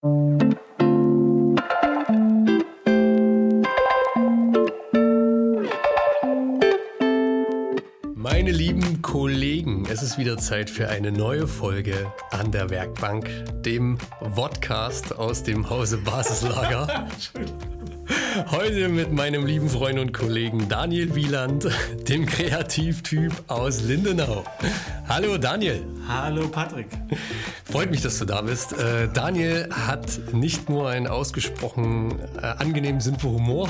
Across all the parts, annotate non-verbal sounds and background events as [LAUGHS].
Meine lieben Kollegen, es ist wieder Zeit für eine neue Folge an der Werkbank, dem Vodcast aus dem Hause Basislager. [LAUGHS] Heute mit meinem lieben Freund und Kollegen Daniel Wieland, dem Kreativtyp aus Lindenau. Hallo Daniel. Hallo Patrick. Freut mich, dass du da bist. Äh, Daniel hat nicht nur einen ausgesprochen äh, angenehmen Sinn für Humor,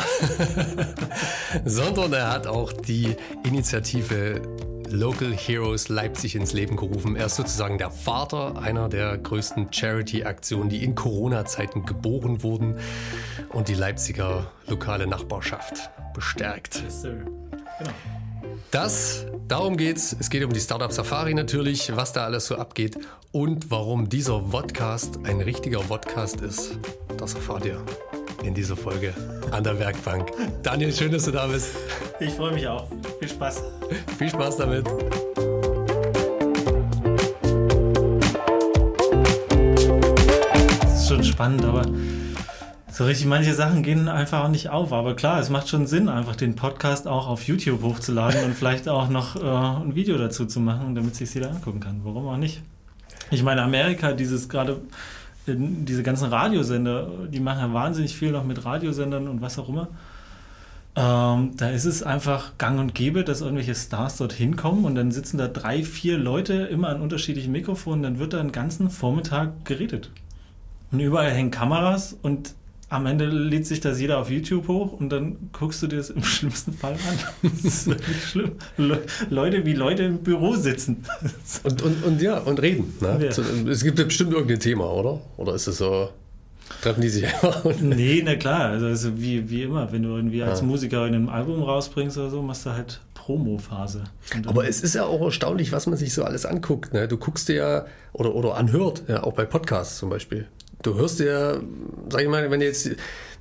[LAUGHS] sondern er hat auch die Initiative Local Heroes Leipzig ins Leben gerufen. Er ist sozusagen der Vater einer der größten Charity-Aktionen, die in Corona-Zeiten geboren wurden und die Leipziger lokale Nachbarschaft bestärkt. Yes, sir. Genau. Das, darum geht's. Es geht um die Startup Safari natürlich, was da alles so abgeht und warum dieser Podcast ein richtiger Podcast ist. Das erfahrt ihr in dieser Folge an der Werkbank. Daniel, schön, dass du da bist. Ich freue mich auch. Viel Spaß. Viel Spaß damit. Das ist schon spannend, aber so richtig manche Sachen gehen einfach auch nicht auf. Aber klar, es macht schon Sinn, einfach den Podcast auch auf YouTube hochzuladen und vielleicht auch noch äh, ein Video dazu zu machen, damit sich jeder angucken kann. Warum auch nicht? Ich meine, Amerika, dieses gerade äh, diese ganzen Radiosender, die machen ja wahnsinnig viel noch mit Radiosendern und was auch immer. Ähm, da ist es einfach gang und gäbe, dass irgendwelche Stars dorthin kommen und dann sitzen da drei, vier Leute immer an unterschiedlichen Mikrofonen, dann wird da einen ganzen Vormittag geredet. Und überall hängen Kameras und am Ende lädt sich das jeder auf YouTube hoch und dann guckst du dir das im [LAUGHS] schlimmsten Fall an. Das ist wirklich schlimm. Le Leute, wie Leute im Büro sitzen. Und, und, und ja, und reden. Ne? Ja. Es gibt bestimmt irgendein Thema, oder? Oder ist es so, treffen die sich einfach? [LAUGHS] Nee, na klar, also, also wie, wie immer, wenn du irgendwie als Ja. Musiker in einem Album rausbringst oder so, machst du halt Promo-Phase. Aber es ist ja auch erstaunlich, was man sich so alles anguckt. Ne? Du guckst dir ja oder, oder anhört, ja, auch bei Podcasts zum Beispiel. Du hörst dir, sag ich mal, wenn du jetzt,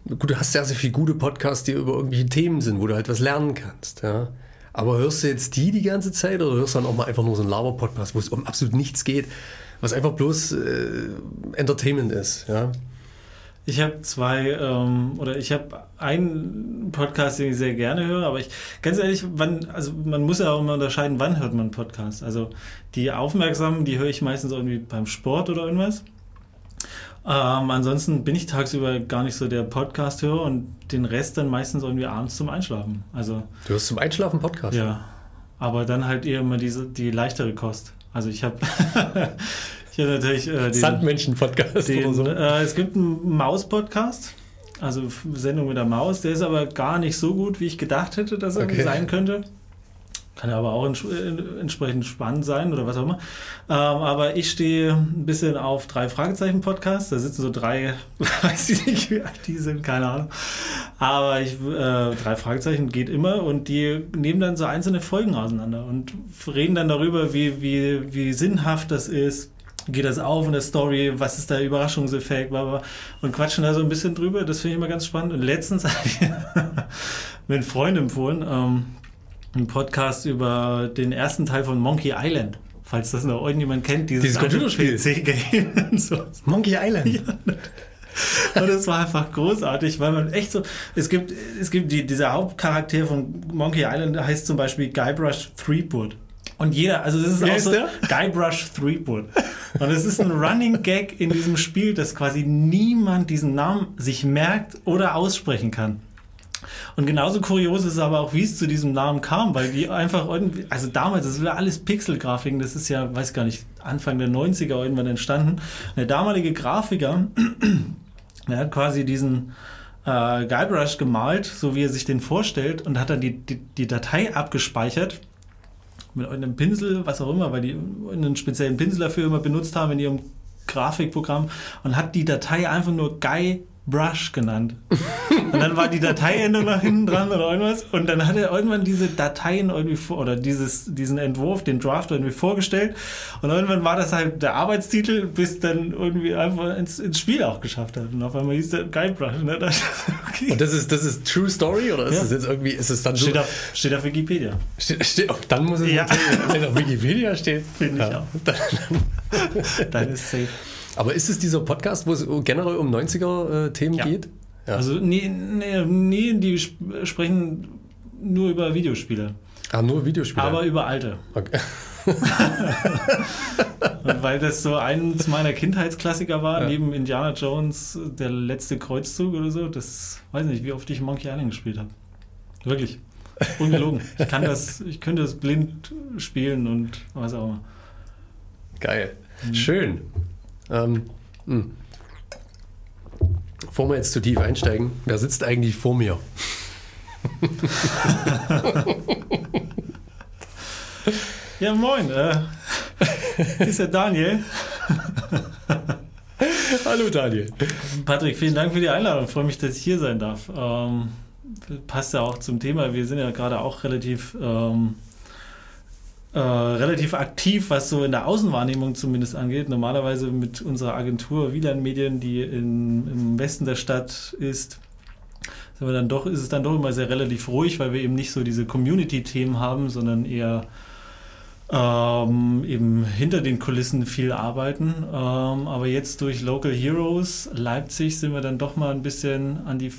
gut, du hast sehr, sehr viele gute Podcasts, die über irgendwelche Themen sind, wo du halt was lernen kannst. Ja? Aber hörst du jetzt die die ganze Zeit oder hörst du dann auch mal einfach nur so einen Laber-Podcast, wo es um absolut nichts geht, was einfach bloß äh, Entertainment ist? Ja? Ich habe zwei, ähm, oder ich habe einen Podcast, den ich sehr gerne höre, aber ich, ganz ehrlich, wann, also man muss ja auch immer unterscheiden, wann hört man einen Podcast. Also die Aufmerksamen, die höre ich meistens irgendwie beim Sport oder irgendwas. Ähm, ansonsten bin ich tagsüber gar nicht so der Podcast-Hörer und den Rest dann meistens irgendwie abends zum Einschlafen. Also Du hörst zum Einschlafen Podcast. ja, aber dann halt eher immer diese, die leichtere Kost. Also ich habe [LAUGHS] ich hab natürlich äh, den, Sandmännchen-Podcast den, oder so. äh, es gibt einen Maus-Podcast, also Sendung mit der Maus. Der ist aber gar nicht so gut, wie ich gedacht hätte, dass er Okay. sein könnte. Kann ja aber auch äh, entsprechend spannend sein oder was auch immer. Ähm, aber ich stehe ein bisschen auf drei Fragezeichen Podcast. Da sitzen so drei, [LAUGHS] weiß ich nicht, wie alt die sind, keine Ahnung. Aber ich, äh, drei Fragezeichen geht immer und die nehmen dann so einzelne Folgen auseinander und reden dann darüber, wie, wie, wie sinnhaft das ist. Geht das auf in der Story? Was ist der Überraschungseffekt? Und quatschen da so ein bisschen drüber. Das finde ich immer ganz spannend. Und letztens [LAUGHS] habe ich mir einen Freund empfohlen, ähm, einen Podcast über den ersten Teil von Monkey Island. Falls das noch irgendjemand kennt, dieses, Dieses Computerspiel. PC-Game [LAUGHS] und so. Monkey Island. Und es war einfach großartig, weil man echt so, es gibt, es gibt die, dieser Hauptcharakter von Monkey Island, der heißt zum Beispiel Guybrush Threepwood. Und jeder, also das ist Wer auch so der? Guybrush Threepwood. Und es ist ein Running Gag in diesem Spiel, dass quasi niemand diesen Namen sich merkt oder aussprechen kann. Und genauso kurios ist aber auch, wie es zu diesem Namen kam, weil die einfach irgendwie, also damals, das war alles Pixelgrafiken, das ist ja, weiß gar nicht, Anfang der 90er irgendwann entstanden. Der damalige Grafiker, [CLEARS THROAT] der hat quasi diesen äh, Guybrush gemalt, so wie er sich den vorstellt, und hat dann die, die, die Datei abgespeichert mit einem Pinsel, was auch immer, weil die einen speziellen Pinsel dafür immer benutzt haben in ihrem Grafikprogramm und hat die Datei einfach nur Guybrush genannt. Und dann war die Dateiendung nach hinten dran oder irgendwas. Und dann hat er irgendwann diese Dateien irgendwie vor, oder dieses, diesen Entwurf, den Draft irgendwie vorgestellt. Und irgendwann war das halt der Arbeitstitel, bis dann irgendwie einfach ins, ins Spiel auch geschafft hat. Und auf einmal hieß der Guybrush. Ne? [LAUGHS] Das, okay. Und das ist, das ist True Story oder ist Ja. es jetzt irgendwie, ist es dann so? steht, auf, steht auf Wikipedia. Steht, steht, oh, dann muss es Ja. auf Wikipedia steht. Finde ich auch. Dann, Dann ist safe. Aber ist es dieser Podcast, wo es generell um 90er-Themen Ja. geht? Ja. Also, nee, nee, nee, die sp- sprechen nur über Videospiele, ah, nur Videospiele. aber über alte. okay. [LAUGHS] Weil das so eins meiner Kindheitsklassiker war, Ja. neben Indiana Jones, der letzte Kreuzzug oder so, das weiß nicht, wie oft ich Monkey Island gespielt habe. Wirklich. Ungelogen. Ich kann das, ich könnte das blind spielen und was auch immer. Geil. Schön. Ähm, mh. Bevor wir jetzt zu tief einsteigen, wer sitzt eigentlich vor mir? [LAUGHS] Ja, moin. Äh, ist der Daniel. [LAUGHS] Hallo Daniel. Patrick, vielen Dank für die Einladung. Ich freue mich, dass ich hier sein darf. Ähm, passt ja auch zum Thema. Wir sind ja gerade auch relativ, ähm, äh, relativ aktiv, was so in der Außenwahrnehmung zumindest angeht. Normalerweise mit unserer Agentur Wieland Medien, die in, im Westen der Stadt ist, sind wir dann doch, ist es dann doch immer sehr relativ ruhig, weil wir eben nicht so diese Community-Themen haben, sondern eher ähm, eben hinter den Kulissen viel arbeiten. Ähm, aber jetzt durch Local Heroes Leipzig sind wir dann doch mal ein bisschen an die,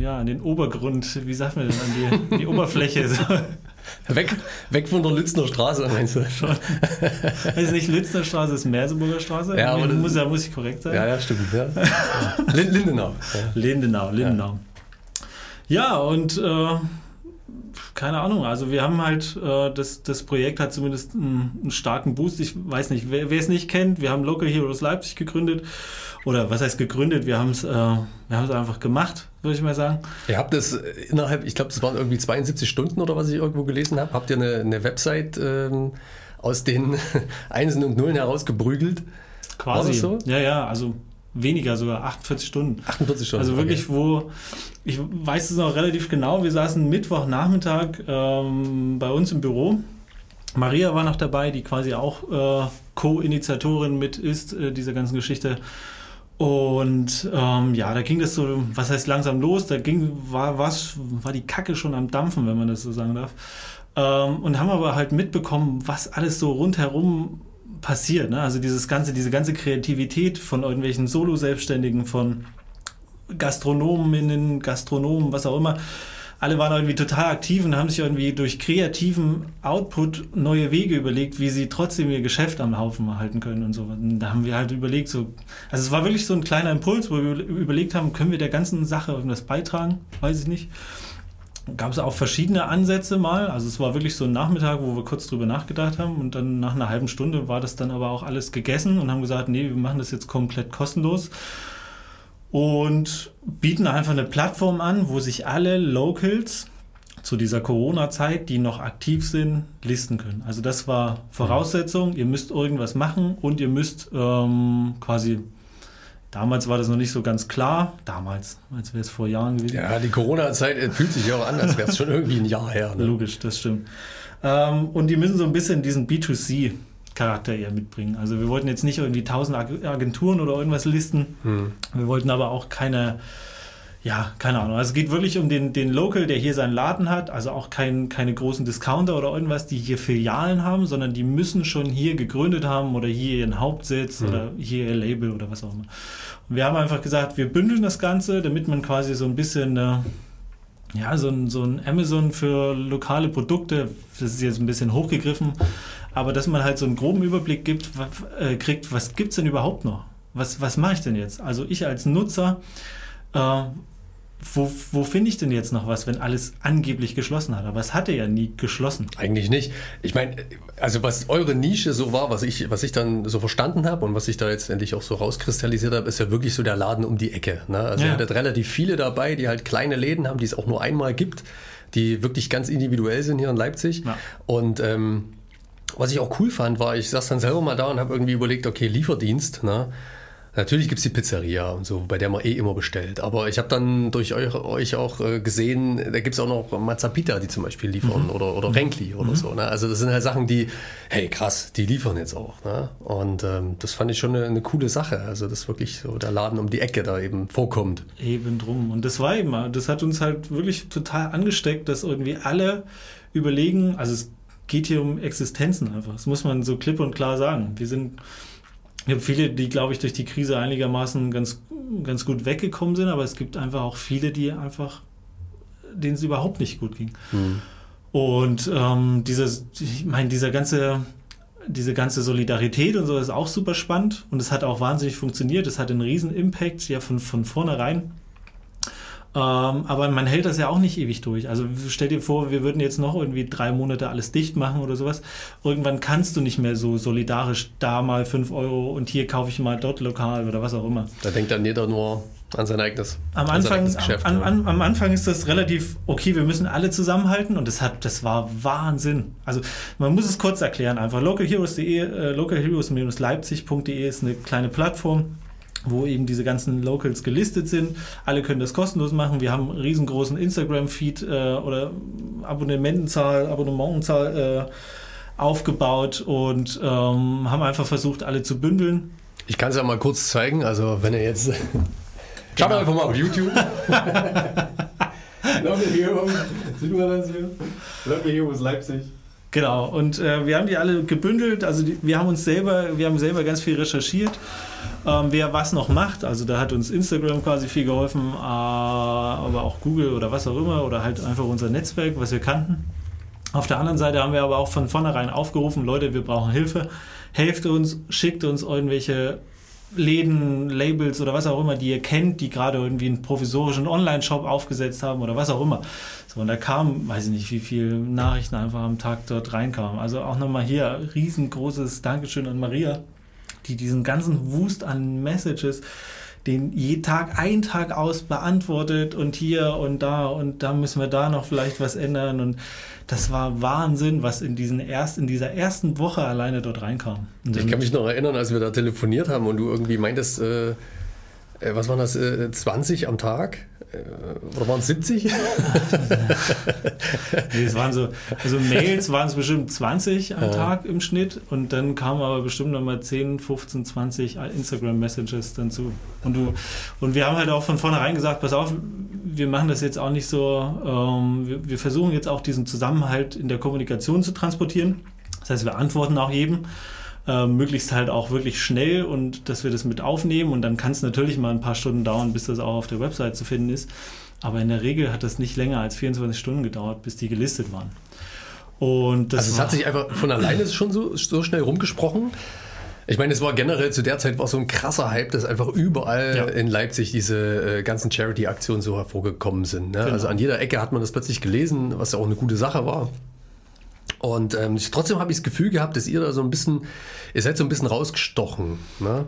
ja, an den Obergrund, wie sagt man denn, an die, die Oberfläche. So. Weg, weg von der Lützner Straße, meinst du? Also nicht Lützner Straße, es ist Merseburger Straße. Ja, aber das- muss, da muss ich korrekt sein. Ja, ja, stimmt. Ja. Lin- Lindenau. Ja. Lindenau, Lindenau. Ja, und äh, keine Ahnung, also wir haben halt, äh, das, das Projekt hat zumindest einen, einen starken Boost. Ich weiß nicht, wer, es nicht kennt, wir haben Local Heroes Leipzig gegründet. Oder was heißt gegründet? Wir haben es äh, wir einfach gemacht, würde ich mal sagen. Ihr habt das innerhalb, ich glaube, das waren irgendwie 72 Stunden oder was ich irgendwo gelesen habe, habt ihr eine, eine Website ähm, aus den [LAUGHS] Einsen und Nullen herausgeprügelt? Quasi. so? Ja, ja, also weniger, sogar 48 Stunden. 48 Stunden. Also wirklich, wo, ich weiß es noch relativ genau, wir saßen Mittwochnachmittag ähm, bei uns im Büro. Maria war noch dabei, die quasi auch äh, Co-Initiatorin mit ist, äh, dieser ganzen Geschichte. Und ähm, ja, da ging das so, was heißt langsam los, da ging, war, was, war die Kacke schon am Dampfen, wenn man das so sagen darf. Ähm, und haben aber halt mitbekommen, was alles so rundherum passiert. Ne? Also dieses ganze, diese ganze Kreativität von irgendwelchen Solo-Selbstständigen, von Gastronominnen, Gastronomen, was auch immer. Alle waren irgendwie total aktiv und haben sich irgendwie durch kreativen Output neue Wege überlegt, wie sie trotzdem ihr Geschäft am Haufen halten können und so. Und da haben wir halt überlegt, so, also es war wirklich so ein kleiner Impuls, wo wir überlegt haben, können wir der ganzen Sache irgendwas beitragen? Weiß ich nicht. Gab es auch verschiedene Ansätze mal. Also es war wirklich so ein Nachmittag, wo wir kurz drüber nachgedacht haben und dann nach einer halben Stunde war das dann aber auch alles gegessen und haben gesagt, nee, wir machen das jetzt komplett kostenlos und bieten einfach eine Plattform an, wo sich alle Locals zu dieser Corona-Zeit, die noch aktiv sind, listen können. Also das war Voraussetzung, ihr müsst irgendwas machen und ihr müsst ähm, quasi, damals war das noch nicht so ganz klar, damals, als wäre es vor Jahren gewesen. Ja, die Corona-Zeit äh, fühlt sich ja auch an, als wäre es schon irgendwie ein Jahr her. Ne? Logisch, das stimmt. Ähm, und die müssen so ein bisschen diesen B2C-Charakter eher mitbringen. Also wir wollten jetzt nicht irgendwie tausend Ag- Agenturen oder irgendwas listen. Hm. Wir wollten aber auch keine, ja, keine Ahnung. Also es geht wirklich um den, den Local, der hier seinen Laden hat. Also auch kein, keine großen Discounter oder irgendwas, die hier Filialen haben, sondern die müssen schon hier gegründet haben oder hier ihren Hauptsitz Mhm. oder hier ihr Label oder was auch immer. Und wir haben einfach gesagt, wir bündeln das Ganze, damit man quasi so ein bisschen... Äh, ja, so ein, so ein Amazon für lokale Produkte, das ist jetzt ein bisschen hochgegriffen, aber dass man halt so einen groben Überblick gibt, äh, kriegt, was gibt es denn überhaupt noch? Was, was mache ich denn jetzt? Also ich als Nutzer, äh, wo, wo finde ich denn jetzt noch was, wenn alles angeblich geschlossen hat? Aber es hatte ja nie geschlossen. Eigentlich nicht. Ich meine, also was eure Nische so war, was ich, was ich dann so verstanden habe und was ich da jetzt endlich auch so rauskristallisiert habe, ist ja wirklich so der Laden um die Ecke. Ne? Also Ja. ihr hattet relativ viele dabei, die halt kleine Läden haben, die es auch nur einmal gibt, die wirklich ganz individuell sind hier in Leipzig. Ja. Und ähm, was ich auch cool fand, war, ich saß dann selber mal da und habe irgendwie überlegt, okay, Lieferdienst, ne? Natürlich gibt es die Pizzeria und so, bei der man eh immer bestellt. Aber ich habe dann durch euch, euch auch äh, gesehen, da gibt es auch noch Mazzapita, die zum Beispiel liefern oder, oder Renkli oder so. Ne? Also das sind halt Sachen, die, hey krass, die liefern jetzt auch. Ne? Und ähm, das fand ich schon eine, eine coole Sache. Also dass wirklich so der Laden um die Ecke da eben vorkommt. Eben drum. Und das war eben, das hat uns halt wirklich total angesteckt, dass irgendwie alle überlegen, also es geht hier um Existenzen einfach. Das muss man so klipp und klar sagen. Wir sind Ich habe viele, die, glaube ich, durch die Krise einigermaßen ganz, ganz gut weggekommen sind, aber es gibt einfach auch viele, die einfach, denen es überhaupt nicht gut ging. Mhm. Und ähm, dieses, ich meine, dieser ganze, diese ganze Solidarität und so ist auch super spannend und es hat auch wahnsinnig funktioniert. Es hat einen riesen Impact ja von, von vornherein. Ähm, aber man hält das ja auch nicht ewig durch. Also stell dir vor, wir würden jetzt noch irgendwie drei Monate alles dicht machen oder sowas. Irgendwann kannst du nicht mehr so solidarisch da mal fünf Euro und hier kaufe ich mal dort lokal oder was auch immer. Da denkt dann jeder nur an sein eigenes, am Anfang, eigenes Geschäft. Am, am, am, Anfang ist das relativ okay, wir müssen alle zusammenhalten und das, hat, das war Wahnsinn. Also man muss es kurz erklären einfach. localheroes.de, äh, localheroes-leipzig.de ist eine kleine Plattform wo eben diese ganzen Locals gelistet sind. Alle können das kostenlos machen. Wir haben einen riesengroßen Instagram-Feed äh, oder Abonnementenzahl, Abonnementenzahl äh, aufgebaut und ähm, haben einfach versucht, alle zu bündeln. Ich kann es ja mal kurz zeigen. Also wenn ihr jetzt... [LAUGHS] Schaut genau. einfach mal auf YouTube. Local Heroes. Sieht man das hier? Local Heroes Leipzig. Genau, und äh, wir haben die alle gebündelt, also die, wir haben uns selber, wir haben selber ganz viel recherchiert, ähm, wer was noch macht. Also da hat uns Instagram quasi viel geholfen, äh, aber auch Google oder was auch immer oder halt einfach unser Netzwerk, was wir kannten. Auf der anderen Seite haben wir aber auch von vornherein aufgerufen, Leute, wir brauchen Hilfe. Helft uns, schickt uns irgendwelche Läden, Labels oder was auch immer, die ihr kennt, die gerade irgendwie einen provisorischen Online-Shop aufgesetzt haben oder was auch immer. So, und da kamen, weiß ich nicht, wie viele Nachrichten einfach am Tag dort reinkamen. Also auch nochmal hier riesengroßes Dankeschön an Maria, die diesen ganzen Wust an Messages den je Tag ein Tag aus beantwortet und hier und da und da müssen wir da noch vielleicht was ändern und das war Wahnsinn, was in diesen erst in dieser ersten Woche alleine dort reinkam. ich kann mich noch erinnern, als wir da telefoniert haben und du irgendwie meintest, äh, äh was waren das, äh, 20 am Tag? Oder waren es 70? nee, es waren so, also Mails waren es bestimmt 20 am ja. Tag im Schnitt und dann kamen aber bestimmt nochmal 10, 15, 20 Instagram-Messages dazu. Und, du, und wir haben halt auch von vornherein gesagt, pass auf, wir machen das jetzt auch nicht so, ähm, wir, wir versuchen jetzt auch diesen Zusammenhalt in der Kommunikation zu transportieren. Das heißt, wir antworten auch jedem äh, möglichst halt auch wirklich schnell und dass wir das mit aufnehmen und dann kann es natürlich mal ein paar Stunden dauern, bis das auch auf der Website zu finden ist. Aber in der Regel hat das nicht länger als 24 Stunden gedauert, bis die gelistet waren. Und also es hat sich einfach von alleine [CLEARS THROAT] schon so, so schnell rumgesprochen. Ich meine, es war generell zu der Zeit war so ein krasser Hype, dass einfach überall ja. in Leipzig diese äh, ganzen Charity-Aktionen so hervorgekommen sind. Ne? Genau. Also an jeder Ecke hat man das plötzlich gelesen, was ja auch eine gute Sache war. Und ähm, trotzdem habe ich das Gefühl gehabt, dass ihr da so ein bisschen, ihr seid so ein bisschen rausgestochen. Ne?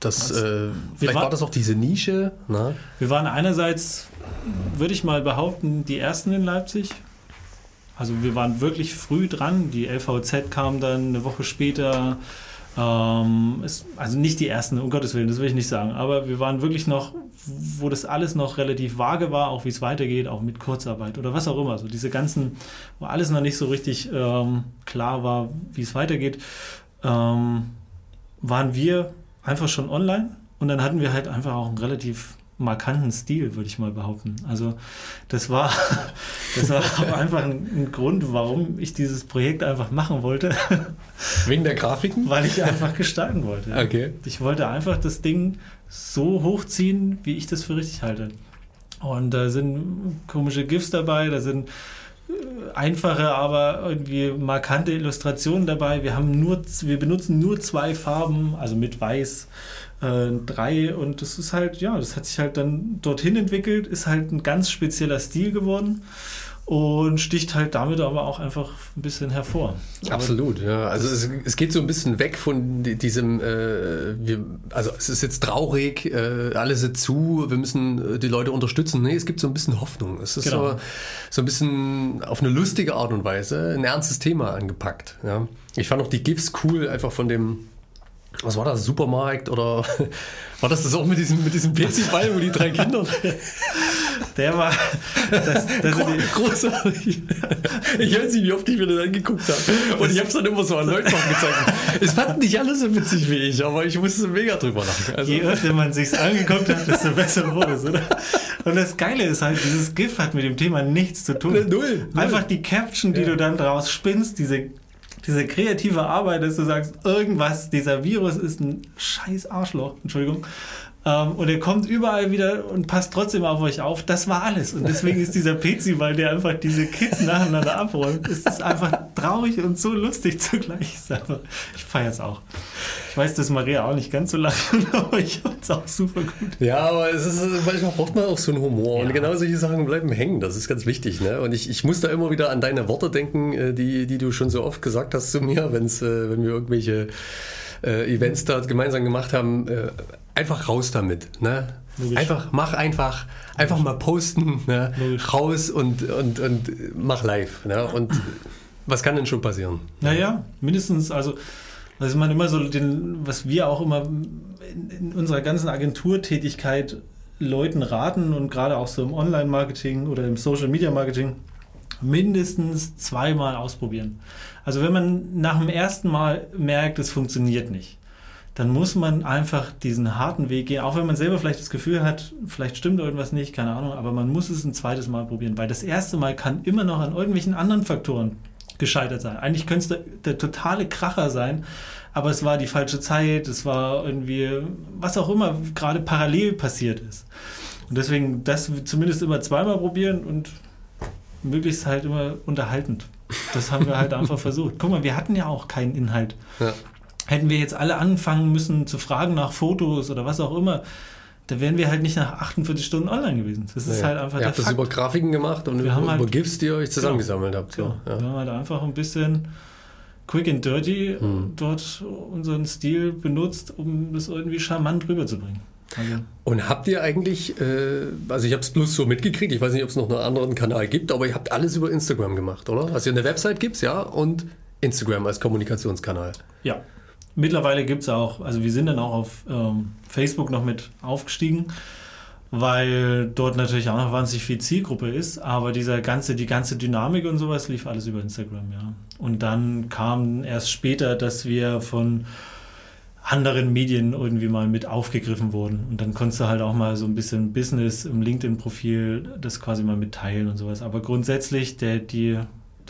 Das, äh, vielleicht war, war, das auch diese Nische. Ne? Wir waren einerseits, würde ich mal behaupten, die Ersten in Leipzig. Also wir waren wirklich früh dran. Die LVZ kam dann eine Woche später. Ähm, ist, also nicht die Ersten, um Gottes Willen, das will ich nicht sagen. Aber wir waren wirklich noch wo das alles noch relativ vage war, auch wie es weitergeht, auch mit Kurzarbeit oder was auch immer. So diese ganzen, wo alles noch nicht so richtig ähm, klar war, wie es weitergeht, ähm, waren wir einfach schon online und dann hatten wir halt einfach auch einen relativ markanten Stil, würde ich mal behaupten. Also das war, [LAUGHS] das war [LAUGHS] einfach ein, ein, Grund, warum ich dieses Projekt einfach machen wollte. [LAUGHS] Wegen der Grafiken? Weil ich einfach gestalten wollte. Okay. Ich wollte einfach das Ding so hochziehen, wie ich das für richtig halte. Und da sind komische GIFs dabei, da sind äh, einfache, aber irgendwie markante Illustrationen dabei. Wir haben nur, wir benutzen nur zwei Farben, also mit Weiß äh, drei und das ist halt, ja, das hat sich halt dann dorthin entwickelt, ist halt ein ganz spezieller Stil geworden und sticht halt damit aber auch einfach ein bisschen hervor. Absolut, ja. Also es, es, geht so ein bisschen weg von diesem, äh, wir, also es ist jetzt traurig, äh, alles ist zu, wir müssen äh, die Leute unterstützen. Nee, es gibt so ein bisschen Hoffnung. Es ist genau. so, so ein bisschen auf eine lustige Art und Weise ein ernstes Thema angepackt. Ja. Ich fand auch die GIFs cool, einfach von dem was war das, Supermarkt oder [LAUGHS] war das das auch mit diesem, mit diesem PC-Ball, wo die drei Kinder. [LAUGHS] Der war. Das, das Gro großartig. Ich weiß nicht, wie oft ich mir das angeguckt habe. Und ich habe es dann immer so an Leuten gezeigt. Es fanden nicht alle so witzig wie ich, aber ich musste mega drüber lachen. Also. Je öfter man sich angeguckt hat, desto besser wurde es, oder? Und das Geile ist halt, dieses GIF hat mit dem Thema nichts zu tun. Null. null. Einfach die Caption, die ja. du dann draus spinnst, diese diese kreative Arbeit, dass du sagst, irgendwas, dieser Virus ist ein scheiß Arschloch, Entschuldigung, ähm, und er kommt überall wieder und passt trotzdem auf euch auf. Das war alles. Und deswegen ist dieser Pezi-Ball, der einfach diese Kids nacheinander abräumt, ist es einfach traurig und so lustig zugleich. Ich feiere es auch. Ich weiß, dass Maria auch nicht ganz so lacht, [LAUGHS] aber ich fand es auch super gut. Ja, aber es ist, manchmal braucht man auch so einen Humor. Ja. Und genau solche Sachen bleiben hängen. Das ist ganz wichtig. Ne? Und ich, ich muss da immer wieder an deine Worte denken, äh, die, die du schon so oft gesagt hast zu mir, wenn's, äh, wenn wir irgendwelche äh, Events da gemeinsam gemacht haben, äh, einfach raus damit. Ne? Einfach, mach einfach, einfach mal posten, ne? raus und, und, und mach live. Ne? Und was kann denn schon passieren? Naja, mindestens, also, also man immer so, den, was wir auch immer in, in unserer ganzen Agenturtätigkeit Leuten raten und gerade auch so im Online-Marketing oder im Social-Media-Marketing, mindestens zweimal ausprobieren. Also wenn man nach dem ersten Mal merkt, es funktioniert nicht, dann muss man einfach diesen harten Weg gehen, auch wenn man selber vielleicht das Gefühl hat, vielleicht stimmt irgendwas nicht, keine Ahnung, aber man muss es ein zweites Mal probieren, weil das erste Mal kann immer noch an irgendwelchen anderen Faktoren gescheitert sein. Eigentlich könnte es der, der totale Kracher sein, aber es war die falsche Zeit, es war irgendwie, was auch immer gerade parallel passiert ist. Und deswegen das zumindest immer zweimal probieren und möglichst halt immer unterhaltend. Das haben wir halt einfach versucht. Guck mal, wir hatten ja auch keinen Inhalt. Ja. Hätten wir jetzt alle anfangen müssen zu fragen nach Fotos oder was auch immer, da wären wir halt nicht nach 48 Stunden online gewesen. Das ist naja. halt einfach Ihr der habt Fakt. das über Grafiken gemacht und wir über, halt, über GIFs, die ihr euch zusammengesammelt genau, habt. So. Ja. Wir haben halt einfach ein bisschen quick and dirty hm. dort unseren Stil benutzt, um das irgendwie charmant rüberzubringen. Also. Und habt ihr eigentlich, äh, also ich habe es bloß so mitgekriegt, ich weiß nicht, ob es noch einen anderen Kanal gibt, aber ihr habt alles über Instagram gemacht, oder? Also eine Website gibt es, ja, und Instagram als Kommunikationskanal. Ja, mittlerweile gibt es auch, also wir sind dann auch auf ähm, Facebook noch mit aufgestiegen, weil dort natürlich auch noch wahnsinnig viel Zielgruppe ist, aber dieser ganze, die ganze Dynamik und sowas lief alles über Instagram, ja. Und dann kam erst später, dass wir von anderen Medien irgendwie mal mit aufgegriffen wurden. Und dann konntest du halt auch mal so ein bisschen Business im LinkedIn-Profil das quasi mal mitteilen und sowas. Aber grundsätzlich, der, die,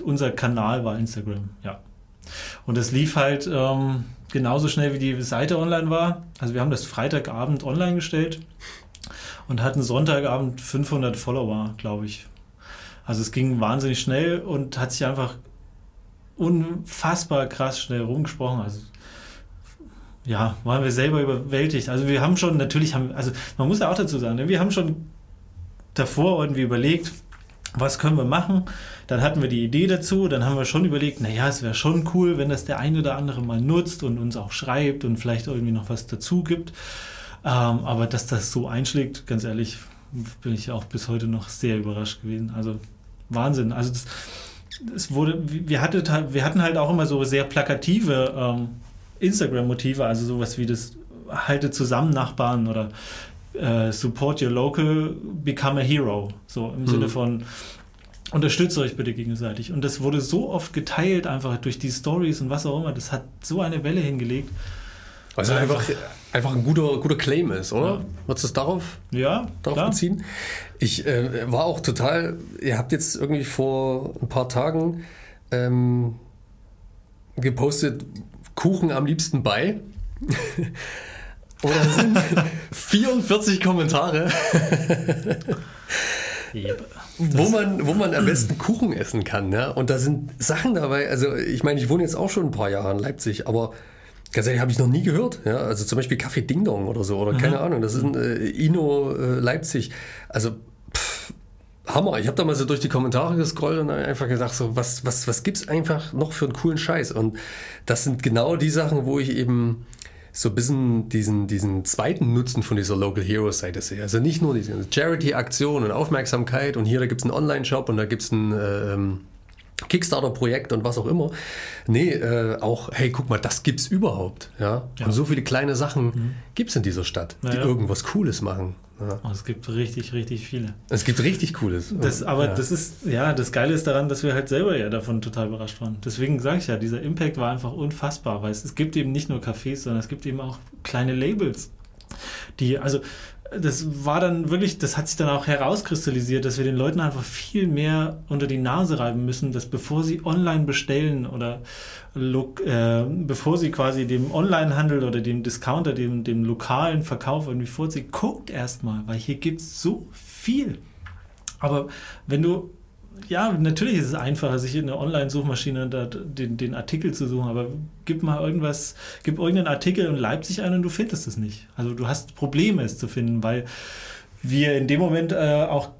unser Kanal war Instagram, ja. Und es lief halt ähm, genauso schnell, wie die Seite online war. Also wir haben das Freitagabend online gestellt und hatten Sonntagabend 500 Follower, glaube ich. Also es ging wahnsinnig schnell und hat sich einfach unfassbar krass schnell rumgesprochen. Also ja, waren wir selber überwältigt. Also wir haben schon, natürlich haben, also man muss ja auch dazu sagen, ne, wir haben schon davor irgendwie überlegt, was können wir machen? Dann hatten wir die Idee dazu, dann haben wir schon überlegt, naja, es wäre schon cool, wenn das der eine oder andere mal nutzt und uns auch schreibt und vielleicht irgendwie noch was dazu gibt. Ähm, aber dass das so einschlägt, ganz ehrlich, bin ich auch bis heute noch sehr überrascht gewesen. Also Wahnsinn. Also es wurde, wir, hatte, wir hatten halt auch immer so sehr plakative ähm, Instagram-Motive, also sowas wie das halte zusammen Nachbarn oder äh, support your local, become a hero. So im mhm. Sinne von unterstützt euch bitte gegenseitig. Und das wurde so oft geteilt, einfach durch die Stories und was auch immer. Das hat so eine Welle hingelegt. Was also einfach, einfach ein guter, guter Claim ist, oder? Ja. Würdest du es darauf, ja, darauf beziehen? Ich äh, war auch total, ihr habt jetzt irgendwie vor ein paar Tagen ähm, gepostet, Kuchen am liebsten bei. [LAUGHS] Oder sind [LAUGHS] 44 Kommentare, yep. [LAUGHS] wo, man, wo man am besten Kuchen essen kann. Ja? Und da sind Sachen dabei, also ich meine, ich wohne jetzt auch schon ein paar Jahre in Leipzig, aber ganz ehrlich, habe ich noch nie gehört. Ja? Also zum Beispiel Kaffee Ding Dong oder so, oder mhm. keine Ahnung, das ist ein äh, Ino äh, Leipzig. Also Hammer. Ich habe da mal so durch die Kommentare gescrollt und einfach gedacht, so, was, was, was gibt's einfach noch für einen coolen Scheiß? Und das sind genau die Sachen, wo ich eben so ein bisschen diesen, diesen zweiten Nutzen von dieser Local Hero Seite sehe. Also nicht nur diese Charity-Aktion und Aufmerksamkeit und hier, da gibt es einen Online-Shop und da gibt es ein ähm, Kickstarter-Projekt und was auch immer. Nee, äh, auch, hey, guck mal, das gibt's überhaupt. Ja? ja. Und so viele kleine Sachen mhm. gibt es in dieser Stadt, die ja. irgendwas Cooles machen. Ja. Oh, es gibt richtig, richtig viele. Es gibt richtig Cooles. Das, aber ja. das ist, ja, das Geile ist daran, dass wir halt selber ja davon total überrascht waren. Deswegen sage ich ja, dieser Impact war einfach unfassbar, weil es, es gibt eben nicht nur Cafés, sondern es gibt eben auch kleine Labels. Die, also das war dann wirklich, das hat sich dann auch herauskristallisiert, dass wir den Leuten einfach viel mehr unter die Nase reiben müssen, dass bevor sie online bestellen oder äh, bevor sie quasi dem Onlinehandel oder dem Discounter, dem, dem lokalen Verkauf irgendwie vorziehen, guckt erstmal, weil hier gibt es so viel. Aber wenn du ja, natürlich ist es einfacher, sich in eine Online-Suchmaschine den, den, Artikel zu suchen, aber gib mal irgendwas, gib irgendeinen Artikel in Leipzig ein und du findest es nicht. Also du hast Probleme, es zu finden, weil wir in dem Moment äh, auch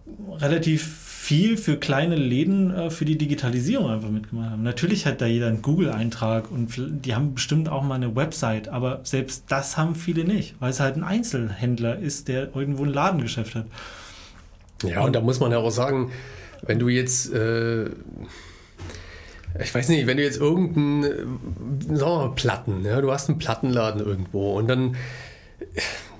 relativ viel für kleine Läden äh, für die Digitalisierung einfach mitgemacht haben. Natürlich hat da jeder einen Google-Eintrag und die haben bestimmt auch mal eine Website, aber selbst das haben viele nicht, weil es halt ein Einzelhändler ist, der irgendwo ein Ladengeschäft hat. Ja, und, und da muss man ja auch sagen, wenn du jetzt, äh, ich weiß nicht, wenn du jetzt irgendeinen, sagen wir mal, Platten, ja, du hast einen Plattenladen irgendwo und dann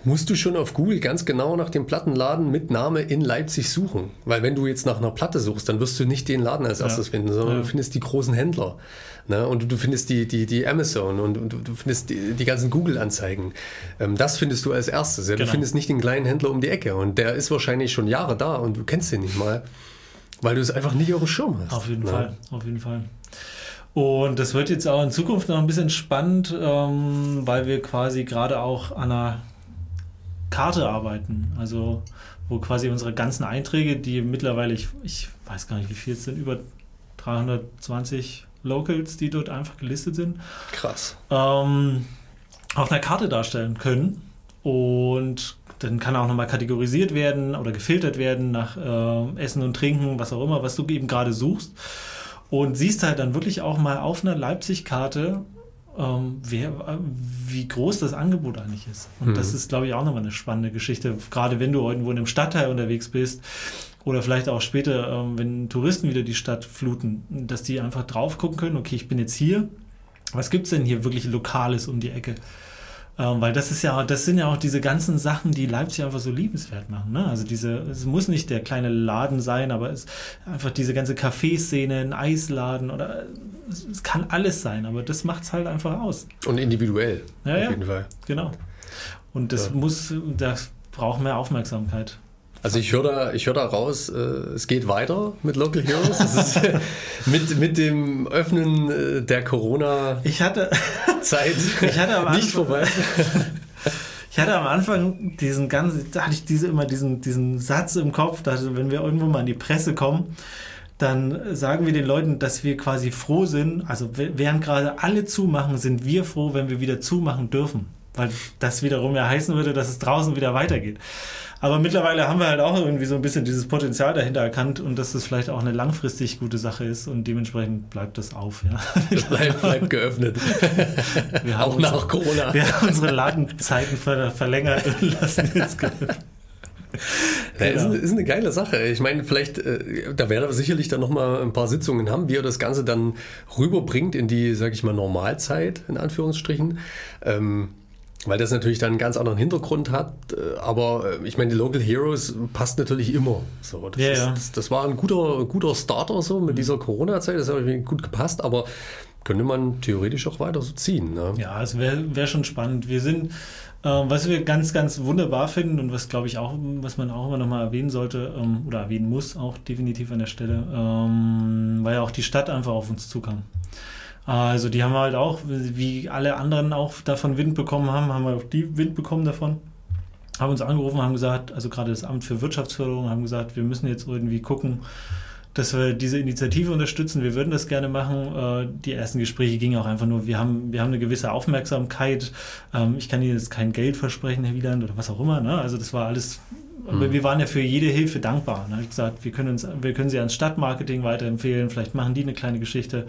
musst du schon auf Google ganz genau nach dem Plattenladen mit Name in Leipzig suchen. Weil wenn du jetzt nach einer Platte suchst, dann wirst du nicht den Laden als erstes ja. finden, sondern ja. du findest die großen Händler. Ne? Und du findest die, die, die Amazon und, und du findest die, die ganzen Google-Anzeigen. Ähm, das findest du als erstes. Ja? Genau. Du findest nicht den kleinen Händler um die Ecke. Und der ist wahrscheinlich schon Jahre da und du kennst den nicht mal. Weil du es einfach nicht auf dem Schirm hast. Auf jeden ja. Fall, auf jeden Fall. Und das wird jetzt auch in Zukunft noch ein bisschen spannend, ähm, weil wir quasi gerade auch an einer Karte arbeiten. Also wo quasi unsere ganzen Einträge, die mittlerweile, ich, ich weiß gar nicht, wie viel es sind, über 320 Locals, die dort einfach gelistet sind. Krass. Ähm, auf einer Karte darstellen können. Und dann kann er auch nochmal kategorisiert werden oder gefiltert werden nach äh, Essen und Trinken, was auch immer, was du eben gerade suchst. Und siehst halt dann wirklich auch mal auf einer Leipzig-Karte, ähm, wer, wie groß das Angebot eigentlich ist. Und mhm. das ist, glaube ich, auch nochmal eine spannende Geschichte, gerade wenn du irgendwo in einem Stadtteil unterwegs bist oder vielleicht auch später, ähm, wenn Touristen wieder die Stadt fluten, dass die einfach drauf gucken können, okay, ich bin jetzt hier, was gibt es denn hier wirklich Lokales um die Ecke? Ähm, weil das ist ja, das sind ja auch diese ganzen Sachen, die Leipzig einfach so liebenswert machen. Ne? Also diese, es muss nicht der kleine Laden sein, aber es einfach diese ganze Kaffeeszene, ein Eisladen oder es, es kann alles sein, aber das macht es halt einfach aus. Und individuell, ja, auf ja, jeden Fall. Genau. Und das ja. muss, das braucht mehr Aufmerksamkeit. Also ich höre da, hör da raus, äh, es geht weiter mit Local Heroes. Es ist [LAUGHS] mit, mit dem Öffnen äh, der Corona-Zeit [LAUGHS] nicht vorbei. [LAUGHS] Ich hatte am Anfang diesen ganzen, da hatte ich diese, immer diesen, diesen Satz im Kopf, dass wenn wir irgendwo mal in die Presse kommen, dann sagen wir den Leuten, dass wir quasi froh sind. Also während gerade alle zumachen, sind wir froh, wenn wir wieder zumachen dürfen. Weil das wiederum ja heißen würde, dass es draußen wieder weitergeht. Aber mittlerweile haben wir halt auch irgendwie so ein bisschen dieses Potenzial dahinter erkannt und dass das vielleicht auch eine langfristig gute Sache ist und dementsprechend bleibt das auf. Ja. Das bleibt, bleibt geöffnet. [LAUGHS] auch unsere, nach Corona. Wir haben unsere Ladenzeiten verlängert und lassen jetzt geöffnet. Ja, ist, eine, ist, eine geile Sache. Ich meine, vielleicht, äh, da werden wir sicherlich dann nochmal ein paar Sitzungen haben, wie er das Ganze dann rüberbringt in die, sag ich mal, Normalzeit, in Anführungsstrichen. Ähm, weil das natürlich dann einen ganz anderen Hintergrund hat. Äh, aber äh, ich meine, die Local Heroes passt natürlich immer. So, das, ja, ist, ja. Das, das, war ein guter, guter Starter so mit mhm. dieser Corona-Zeit. Das hat gut gepasst, aber könnte man theoretisch auch weiter so ziehen. Ne? Ja, es wäre wär schon spannend. Wir sind, äh, was wir ganz, ganz wunderbar finden und was glaube ich auch, was man auch immer nochmal erwähnen sollte ähm, oder erwähnen muss, auch definitiv an der Stelle, ähm, weil ja auch die Stadt einfach auf uns zukam. Also die haben halt auch, wie alle anderen auch davon Wind bekommen haben, haben wir auch die Wind bekommen davon. Haben uns angerufen, haben gesagt, also gerade das Amt für Wirtschaftsförderung haben gesagt, wir müssen jetzt irgendwie gucken, dass wir diese Initiative unterstützen. Wir würden das gerne machen. Äh, die ersten Gespräche gingen auch einfach nur, wir haben, wir haben eine gewisse Aufmerksamkeit. Ähm, ich kann Ihnen jetzt kein Geld versprechen, Herr Wieland, oder was auch immer. Ne? Also das war alles aber hm. wir waren ja für jede Hilfe dankbar. Ne? Ich gesagt, wir können, uns, wir können sie ans Stadtmarketing weiterempfehlen, vielleicht machen die eine kleine Geschichte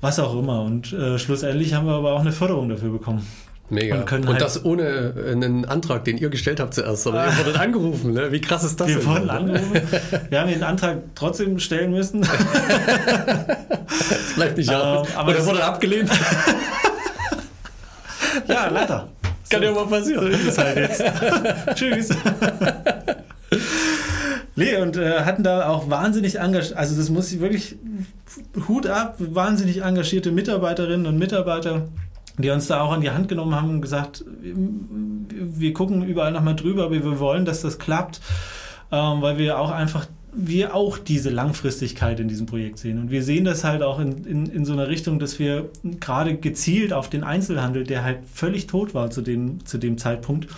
was auch immer. Und äh, schlussendlich haben wir aber auch eine Förderung dafür bekommen. Mega. Und, und halt das ohne äh, einen Antrag, den ihr gestellt habt zuerst, sondern ihr wurdet [LAUGHS] angerufen. Ne? Wie krass ist das? Wir wurden angerufen. Wir haben den Antrag trotzdem stellen müssen. das bleibt nicht aus. Ähm, aber Oder wurde abgelehnt. [LAUGHS] ja, leider. Kann so, ja mal passieren. So ist es halt jetzt. [LAUGHS] Tschüss. Nee, und äh, hatten da auch wahnsinnig engagiert, also das muss ich wirklich Hut ab, wahnsinnig engagierte Mitarbeiterinnen und Mitarbeiter, die uns da auch an die Hand genommen haben und gesagt, wir gucken überall nochmal drüber, aber wir wollen, dass das klappt, ähm, weil wir auch einfach wir auch diese Langfristigkeit in diesem Projekt sehen. Und wir sehen das halt auch in, in, in so einer Richtung, dass wir gerade gezielt auf den Einzelhandel, der halt völlig tot war zu dem, zu dem Zeitpunkt,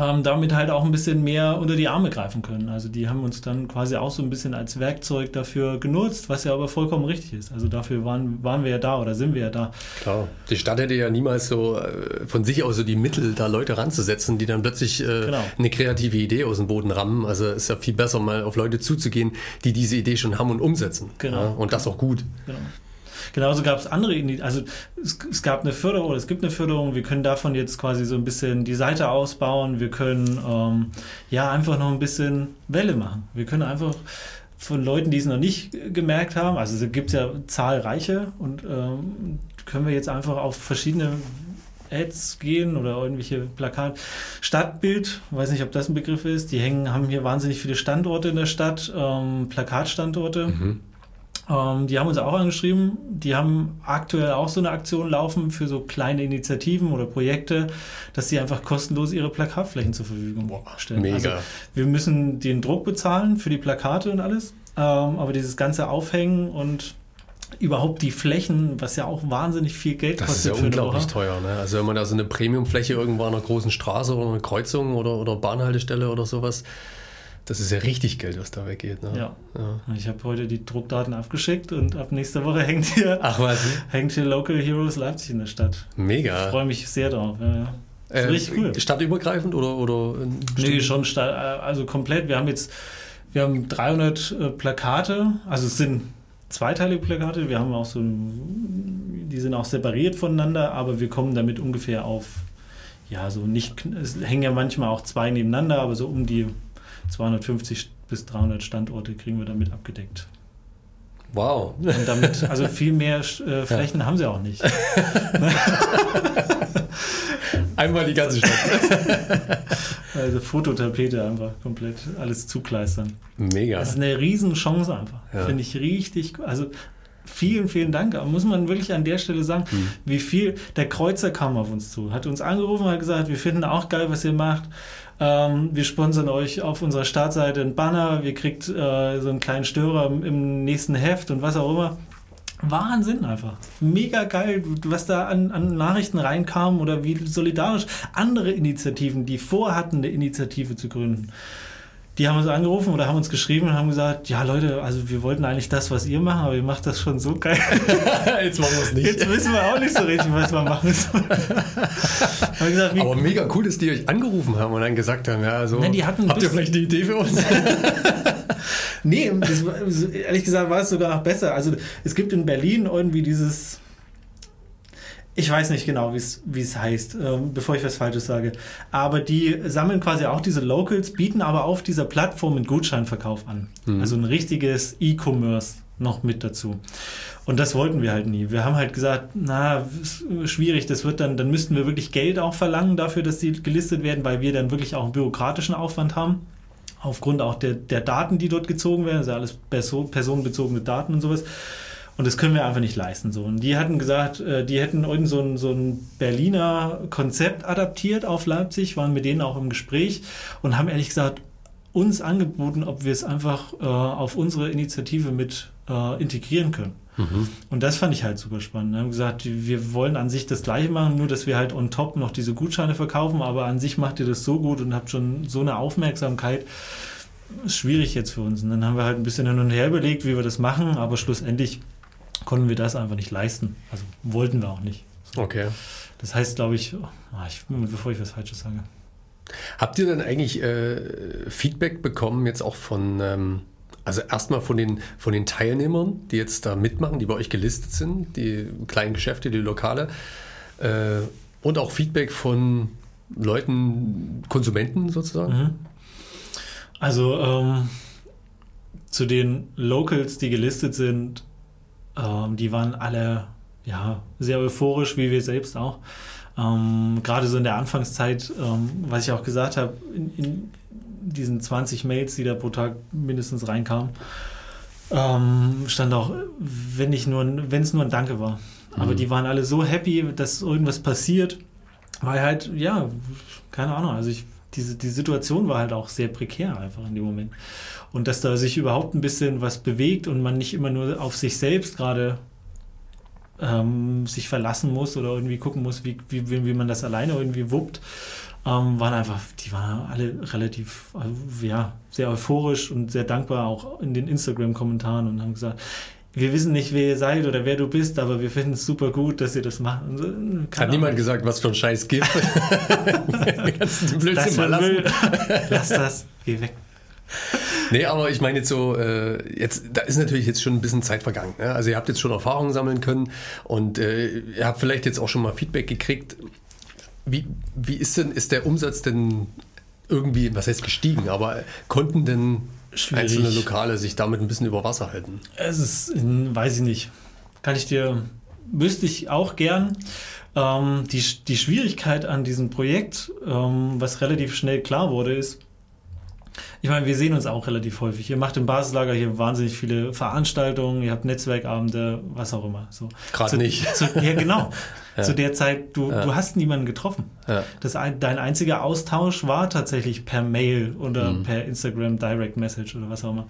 ähm, damit halt auch ein bisschen mehr unter die Arme greifen können. Also die haben uns dann quasi auch so ein bisschen als Werkzeug dafür genutzt, was ja aber vollkommen richtig ist. Also dafür waren, waren wir ja da oder sind wir ja da. Klar. Die Stadt hätte ja niemals so äh, von sich aus so die Mittel, da Leute ranzusetzen, die dann plötzlich äh, genau. eine kreative Idee aus dem Boden rammen. Also ist ja viel besser, mal auf Leute zuzugehen, die diese Idee schon haben und umsetzen. Genau. Ja? Und das auch gut. Genau. Genauso gab es andere, also es, es, gab eine Förderung, oder es gibt eine Förderung, wir können davon jetzt quasi so ein bisschen die Seite ausbauen, wir können ähm, ja einfach noch ein bisschen Welle machen. Wir können einfach von Leuten, die es noch nicht gemerkt haben, also es gibt ja zahlreiche und ähm, können wir jetzt einfach auf verschiedene Ads gehen oder irgendwelche Plakate. Stadtbild, weiß nicht, ob das ein Begriff ist, die hängen, haben hier wahnsinnig viele Standorte in der Stadt, ähm, Plakatstandorte. Mhm. Ähm, die haben uns auch angeschrieben. Die haben aktuell auch so eine Aktion laufen für so kleine Initiativen oder Projekte, dass sie einfach kostenlos ihre Plakatflächen zur Verfügung stellen. Mega. Also wir müssen den Druck bezahlen für die Plakate und alles. Ähm, aber dieses ganze Aufhängen und überhaupt die Flächen, was ja auch wahnsinnig viel Geld das kostet. Das ist ja unglaublich teuer. Ne? Also wenn man da so eine Premiumfläche irgendwo an einer großen Straße oder einer Kreuzung oder, oder Bahnhaltestelle oder sowas das ist ja richtig Geld, was da weggeht. Ne? Ja. ja. Ich habe heute die Druckdaten abgeschickt und ab nächster Woche [LAUGHS] hängt hier, Ach, was? hängt hier Local Heroes Leipzig in der Stadt. Mega. Ich freue mich sehr drauf. Ja, äh, richtig cool. Stadtübergreifend oder? oder nee, schon Stadt, also komplett. Wir haben jetzt wir haben 300 äh, Plakate, also es sind zweiteilige Plakate. Wir haben auch so, die sind auch separiert voneinander, aber wir kommen damit ungefähr auf, ja, so nicht, es hängen ja manchmal auch zwei nebeneinander, aber so um die 250 bis 300 Standorte kriegen wir damit abgedeckt. Wow. Und damit, also viel mehr äh, Flächen ja. haben sie auch nicht. [LAUGHS] Einmal die ganze Stadt. [LAUGHS] also Fototapete einfach komplett alles zukleistern. Mega. Das ist eine Riesenchance einfach. Ja. Finde ich richtig. Also vielen, vielen Dank. Aber muss man wirklich an der Stelle sagen, hm. wie viel. Der Kreuzer kam auf uns zu, hat uns angerufen, hat gesagt, wir finden auch geil, was ihr macht. Ähm, wir sponsern euch auf unserer Startseite ein Banner, wir kriegt äh, so einen kleinen Störer im, im nächsten Heft und was auch immer. Wahnsinn einfach. Mega geil, was da an, an, Nachrichten reinkam oder wie solidarisch andere Initiativen, die vorhatten, eine Initiative zu gründen, die haben uns angerufen oder haben uns geschrieben und haben gesagt, ja Leute, also wir wollten eigentlich das, was ihr macht, aber ihr macht das schon so geil. [LAUGHS] Jetzt machen wir es nicht. Jetzt wissen wir auch nicht so richtig, was wir machen sollen. [LAUGHS] gesagt, aber mega cool, dass die euch angerufen haben und dann gesagt haben, ja, also, Nein, habt ihr vielleicht eine Idee für uns? [LAUGHS] nee, das, ehrlich gesagt war es sogar noch besser. Also es gibt in Berlin irgendwie dieses ich weiß nicht genau, wie es heißt, ähm, bevor ich was Falsches sage. Aber die sammeln quasi auch diese Locals, bieten aber auf dieser Plattform einen Gutscheinverkauf an. Mhm. Also ein richtiges E-Commerce noch mit dazu. Und das wollten wir halt nie. Wir haben halt gesagt, na, schwierig, das wird dann, dann müssten wir wirklich Geld auch verlangen dafür, dass die gelistet werden, weil wir dann wirklich auch einen bürokratischen Aufwand haben. Aufgrund auch der, der Daten, die dort gezogen werden, also alles personenbezogene Daten und sowas. Und das können wir einfach nicht leisten. So. Und die hatten gesagt, äh, die hätten irgend so ein, so ein Berliner Konzept adaptiert auf Leipzig, waren mit denen auch im Gespräch und haben ehrlich gesagt uns angeboten, ob wir es einfach äh, auf unsere Initiative mit äh, integrieren können. Mhm. Und das fand ich halt super spannend. Wir haben gesagt, wir wollen an sich das Gleiche machen, nur dass wir halt on top noch diese Gutscheine verkaufen, aber an sich macht ihr das so gut und habt schon so eine Aufmerksamkeit. Ist schwierig jetzt für uns. Und dann haben wir halt ein bisschen hin und her überlegt, wie wir das machen, aber schlussendlich konnten wir das einfach nicht leisten. Also wollten wir auch nicht. So. Okay. Das heißt, glaube ich, oh, ich, bevor ich was Falsches sage. Habt ihr denn eigentlich äh, Feedback bekommen, jetzt auch von, ähm, also erstmal von den, von den Teilnehmern, die jetzt da mitmachen, die bei euch gelistet sind, die kleinen Geschäfte, die Lokale, äh, und auch Feedback von Leuten, Konsumenten sozusagen? Mhm. Also ähm, zu den Locals, die gelistet sind, ähm, die waren alle ja, sehr euphorisch, wie wir selbst auch. Ähm, Gerade so in der Anfangszeit, ähm, was ich auch gesagt habe, in, in, diesen 20 Mails, die da pro Tag mindestens reinkamen, ähm, stand auch, wenn ich nur, wenn es nur ein Danke war. Aber mhm. die waren alle so happy, dass irgendwas passiert weil halt, ja, keine Ahnung, also ich, diese, die Situation war halt auch sehr prekär einfach in dem Moment. Und dass da sich überhaupt ein bisschen was bewegt und man nicht immer nur auf sich selbst gerade ähm, sich verlassen muss oder irgendwie gucken muss, wie, wie, wie man das alleine irgendwie wuppt, ähm, waren einfach, die waren alle relativ, also, ja, sehr euphorisch und sehr dankbar auch in den Instagram-Kommentaren und haben gesagt, wir wissen nicht, wer ihr seid oder wer du bist, aber wir finden es super gut, dass ihr das macht. So, Hat niemand gesagt, was für ein Scheiß gibt? Kannst [LAUGHS] du [LAUGHS] den das mal lassen. Müll. Lass das, geh weg. Nee, aber ich meine jetzt so, äh, jetzt, da ist natürlich jetzt schon ein bisschen Zeit vergangen. Ne? Also ihr habt jetzt schon Erfahrungen sammeln können und äh, ihr habt vielleicht jetzt auch schon mal Feedback gekriegt. Wie, wie ist denn, ist der Umsatz denn irgendwie, was heißt gestiegen, aber konnten denn Schwierig. einzelne Lokale sich damit ein bisschen über Wasser halten? Es ist, weiß ich nicht. Kann ich dir, wüsste ich auch gern. Ähm, die, die Schwierigkeit an diesem Projekt, ähm, was relativ schnell klar wurde, ist, ich meine, wir sehen uns auch relativ häufig. Ihr macht im Basislager hier wahnsinnig viele Veranstaltungen, ihr habt Netzwerkabende, was auch immer. So. Gerade nicht. Zu, ja, genau. [LAUGHS] ja. Zu der Zeit, du, ja. du hast niemanden getroffen. Ja. Das, dein einziger Austausch war tatsächlich per Mail oder mhm. per Instagram Direct Message oder was auch immer.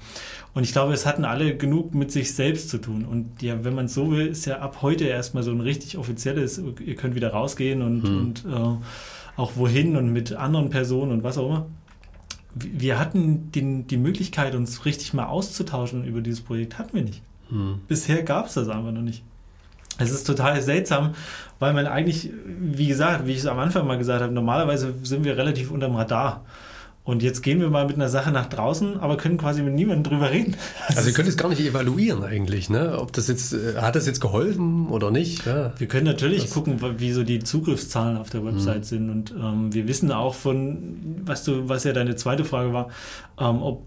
Und ich glaube, es hatten alle genug mit sich selbst zu tun. Und ja, wenn man es so will, ist ja ab heute erstmal so ein richtig offizielles, ihr könnt wieder rausgehen und, mhm. und äh, auch wohin und mit anderen Personen und was auch immer wir hatten den, die Möglichkeit, uns richtig mal auszutauschen über dieses Projekt, hatten wir nicht. Hm. Bisher gab es das einfach noch nicht. Es ist total seltsam, weil man eigentlich, wie gesagt, wie ich es am Anfang mal gesagt habe, normalerweise sind wir relativ unterm Radar. Und jetzt gehen wir mal mit einer Sache nach draußen, aber können quasi mit niemandem drüber reden. Also, ihr könnt es gar nicht evaluieren eigentlich, ne? Ob das jetzt, äh, hat das jetzt geholfen oder nicht? Ja. Wir können natürlich das gucken, wie so die Zugriffszahlen auf der mhm. Website mhm. sind. Und ähm, wir wissen auch von, was du, was ja deine zweite Frage war, ähm, ob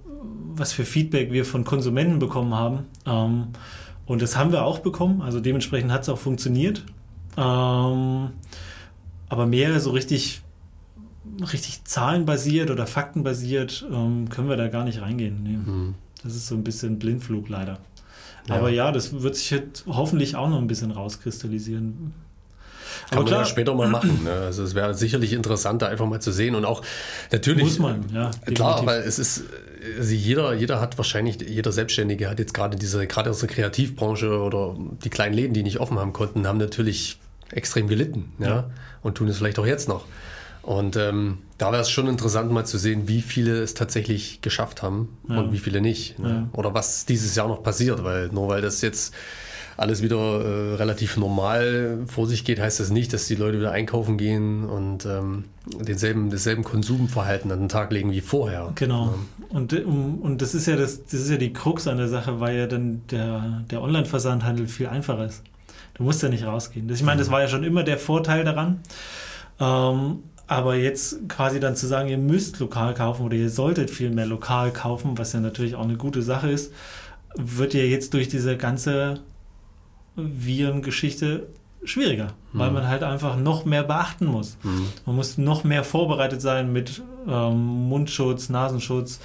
was für Feedback wir von Konsumenten bekommen haben. Ähm, und das haben wir auch bekommen. Also dementsprechend hat es auch funktioniert. Ähm, aber mehr so richtig richtig zahlenbasiert oder faktenbasiert ähm, können wir da gar nicht reingehen. Nee. Mhm. Das ist so ein bisschen Blindflug leider. Ja. Aber ja, das wird sich jetzt hoffentlich auch noch ein bisschen rauskristallisieren. Kann Aber man ja später mal machen. Ne? Also es wäre sicherlich interessant, da einfach mal zu sehen und auch natürlich. Muss man, ja. Definitiv. Klar, weil es ist, also jeder, jeder hat wahrscheinlich, jeder Selbstständige hat jetzt gerade diese, gerade aus der Kreativbranche oder die kleinen Läden, die nicht offen haben konnten, haben natürlich extrem gelitten. Ja? ja. Und tun es vielleicht auch jetzt noch. Und ähm, da wäre es schon interessant, mal zu sehen, wie viele es tatsächlich geschafft haben ja. und wie viele nicht. Ne? Ja. Oder was dieses Jahr noch passiert, weil nur weil das jetzt alles wieder äh, relativ normal vor sich geht, heißt das nicht, dass die Leute wieder einkaufen gehen und ähm, denselben, dasselben Konsumverhalten an den Tag legen wie vorher. Genau. Ja. Und, um, und das ist ja das, das ist ja die Krux an der Sache, weil ja dann der, der Online-Versandhandel viel einfacher ist. Du musst ja nicht rausgehen. Ich meine, das war ja schon immer der Vorteil daran. Ähm, aber jetzt quasi dann zu sagen, ihr müsst lokal kaufen oder ihr solltet viel mehr lokal kaufen, was ja natürlich auch eine gute Sache ist, wird ja jetzt durch diese ganze Virengeschichte schwieriger, mhm. weil man halt einfach noch mehr beachten muss. Mhm. Man muss noch mehr vorbereitet sein mit ähm, Mundschutz, Nasenschutz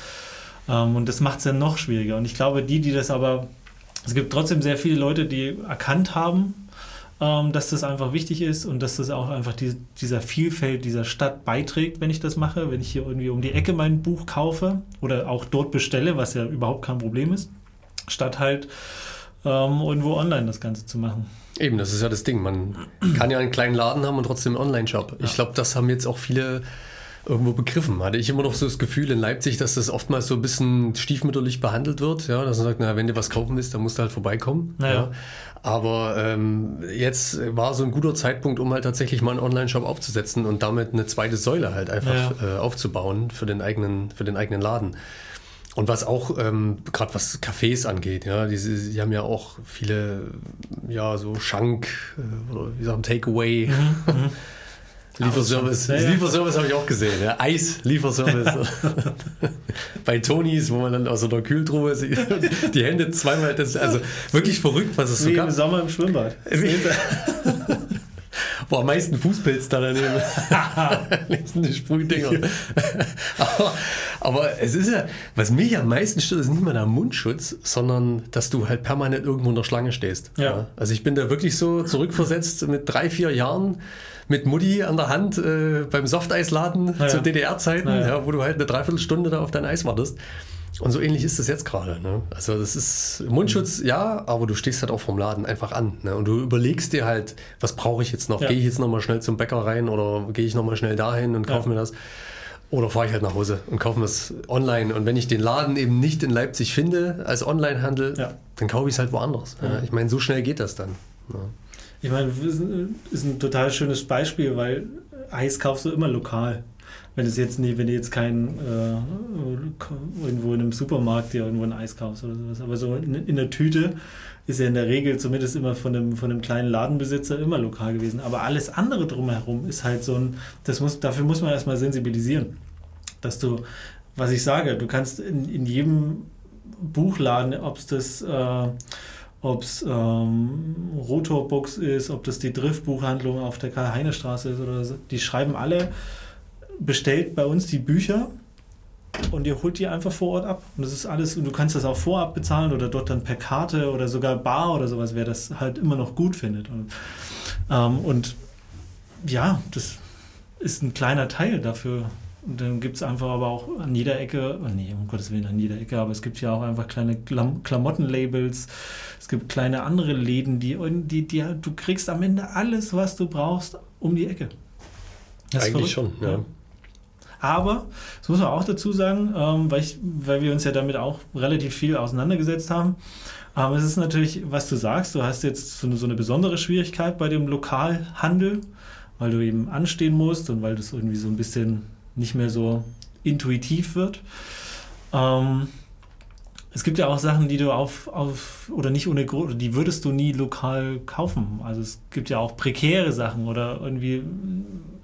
ähm, und das macht es ja noch schwieriger. Und ich glaube, die, die das aber, es gibt trotzdem sehr viele Leute, die erkannt haben, ähm, dass das einfach wichtig ist und dass das auch einfach die, dieser Vielfalt dieser Stadt beiträgt, wenn ich das mache, wenn ich hier irgendwie um die Ecke mein Buch kaufe oder auch dort bestelle, was ja überhaupt kein Problem ist, statt halt ähm, irgendwo online das Ganze zu machen. Eben, das ist ja das Ding. Man kann ja einen kleinen Laden haben und trotzdem einen Online-Shop. Ja. Ich glaube, das haben jetzt auch viele irgendwo begriffen. Hatte ich immer noch so das Gefühl in Leipzig, dass das oftmals so ein bisschen stiefmütterlich behandelt wird. Ja, dass man sagt, na, wenn du was kaufen willst, dann musst du halt vorbeikommen. Naja. Ja. Aber ähm, jetzt war so ein guter Zeitpunkt, um halt tatsächlich mal einen Online-Shop aufzusetzen und damit eine zweite Säule halt einfach ja. äh, aufzubauen für den eigenen, für den eigenen Laden. Und was auch, ähm, gerade was Cafés angeht, ja, die, die, haben ja auch viele, ja, so Schank, äh, oder wie sagen, Takeaway. Mhm, mhm. [LAUGHS] Lieferservice. Ja, ja. Lieferservice habe ich auch gesehen. Ja. Eis-Lieferservice. [LAUGHS] Bei Tonys, wo man dann aus so einer Kühltruhe die Hände zweimal, das ist also wirklich verrückt, was es so Wie gab. im Sommer im Schwimmbad. wo [LAUGHS] am meisten Fußpilz da daneben. [LAUGHS] die Sprühdinger. aber, aber es ist ja, was mich am meisten stört, ist nicht mal der Mundschutz, sondern dass du halt permanent irgendwo in der Schlange stehst. Ja. Also ich bin da wirklich so zurückversetzt mit drei, vier Jahren mit Mutti an der Hand äh, beim Softeisladen Ja, zu. DDR-Zeiten, Ja, wo du halt eine Dreiviertelstunde da auf dein Eis wartest. Und so ähnlich ist das jetzt gerade. Ne? Also das ist Mundschutz, Mhm. ja, aber du stehst halt auch vom Laden einfach an. Ne? Und du überlegst dir halt, was brauche ich jetzt noch? Ja. Gehe ich jetzt nochmal schnell zum Bäcker rein oder gehe ich nochmal schnell dahin und kaufe Ja. mir das? Oder fahre ich halt nach Hause und kaufe mir das online. Und wenn ich den Laden eben nicht in Leipzig finde als Onlinehandel, Ja. dann kaufe ich es halt woanders. Ja. Ich meine, so schnell geht das dann. Ich meine, das ist ein total schönes Beispiel, weil Eis kaufst du immer lokal. Wenn es jetzt nie, wenn du jetzt kein äh, irgendwo in einem Supermarkt dir irgendwo ein Eis kaufst oder sowas. Aber so in, in der Tüte ist ja in der Regel zumindest immer von einem, von einem kleinen Ladenbesitzer immer lokal gewesen. Aber alles andere drumherum ist halt so ein, das muss, dafür muss man erstmal sensibilisieren. Dass du, was ich sage, du kannst in, in jedem Buchladen, ob es das äh, ob es ähm, Rotorbooks ist, ob das die Driftbuchhandlung auf der Karl-Heine-Straße ist oder so. Die schreiben alle, bestellt bei uns die Bücher und ihr holt die einfach vor Ort ab. Und das ist alles, und du kannst das auch vorab bezahlen oder dort dann per Karte oder sogar bar oder sowas, wer das halt immer noch gut findet. Und, ähm, und ja, das ist ein kleiner Teil dafür. Und dann gibt es einfach aber auch an jeder Ecke, oh nee, um Gottes Willen an jeder Ecke, aber es gibt ja auch einfach kleine Klam Klamottenlabels, es gibt kleine andere Läden, die, die, die, du kriegst am Ende alles, was du brauchst, um die Ecke. Das Eigentlich schon, ja. Aber, das muss man auch dazu sagen, ähm, weil, ich, weil wir uns ja damit auch relativ viel auseinandergesetzt haben. Aber es ist natürlich, was du sagst, du hast jetzt so eine, so eine besondere Schwierigkeit bei dem Lokalhandel, weil du eben anstehen musst und weil das irgendwie so ein bisschen nicht mehr so intuitiv wird. Ähm, es gibt ja auch Sachen, die du auf, auf oder nicht ohne Grund, die würdest du nie lokal kaufen. Also es gibt ja auch prekäre Sachen oder irgendwie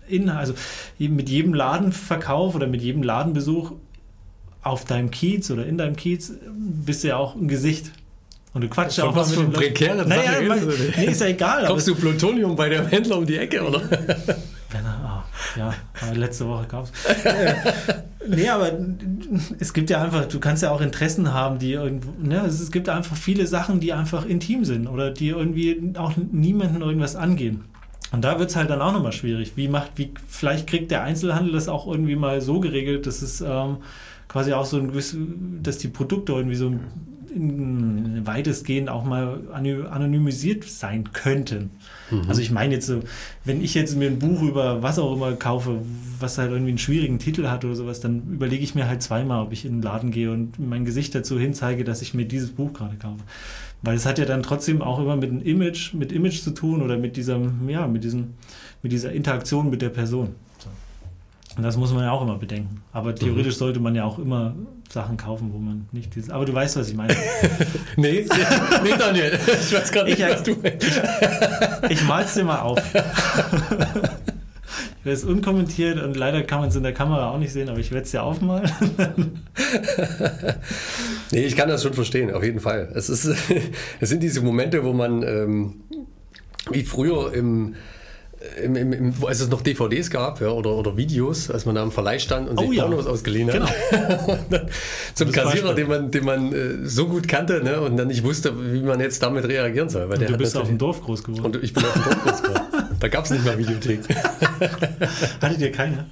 in, also mit jedem Ladenverkauf oder mit jedem Ladenbesuch auf deinem Kiez oder in deinem Kiez bist du ja auch ein Gesicht. Und du quatschst ja auch was für Leuten. prekäre naja, Sache denn? nee, ist ja egal. Kaufst du Plutonium bei dem Händler um die Ecke, oder? [LAUGHS] Ja, letzte Woche gab es. [LAUGHS] nee, aber es gibt ja einfach, du kannst ja auch Interessen haben, die irgendwo, ne, es, gibt einfach viele Sachen, die einfach intim sind oder die irgendwie auch niemanden irgendwas angehen. Und da wird es halt dann auch nochmal schwierig. Wie macht, wie, vielleicht kriegt der Einzelhandel das auch irgendwie mal so geregelt, dass es ähm, quasi auch so ein gewisses, dass die Produkte irgendwie so in, weitestgehend auch mal anony- anonymisiert sein könnten. Also ich meine jetzt so, wenn ich jetzt mir ein Buch über was auch immer kaufe, was halt irgendwie einen schwierigen Titel hat oder sowas, dann überlege ich mir halt zweimal, ob ich in den Laden gehe und mein Gesicht dazu hinzeige, dass ich mir dieses Buch gerade kaufe. Weil es hat ja dann trotzdem auch immer mit einem Image, mit Image zu tun oder mit diesem, ja, mit diesem, mit dieser Interaktion mit der Person. So. Und das muss man ja auch immer bedenken. Aber theoretisch sollte man ja auch immer Sachen kaufen, wo man nicht dieses. Aber du weißt, was ich meine. [LAUGHS] nee, nee, Daniel. Ich weiß gerade nicht, Ich- was du meinst. Ich mal's dir mal auf. [LAUGHS] Ich werde es unkommentiert und leider kann man es in der Kamera auch nicht sehen, aber ich werde es dir aufmalen. [LAUGHS] Nee, ich kann das schon verstehen, auf jeden Fall. Es, ist, es sind diese Momente, wo man, ähm, wie früher im, im, im, im, als es noch DVDs gab ja, oder, oder Videos, als man da am Verleih stand und Oh sich ja. Pornos ausgeliehen hat. Genau. [LAUGHS] Zum Kassierer, den man, den man äh, so gut kannte ne, und dann nicht wusste, wie man jetzt damit reagieren soll. Weil Und der du bist auf dem Dorf groß geworden. Und ich bin auf dem Dorf groß geworden. Da gab es nicht mal Videothek. [LAUGHS] Hattet ihr keine?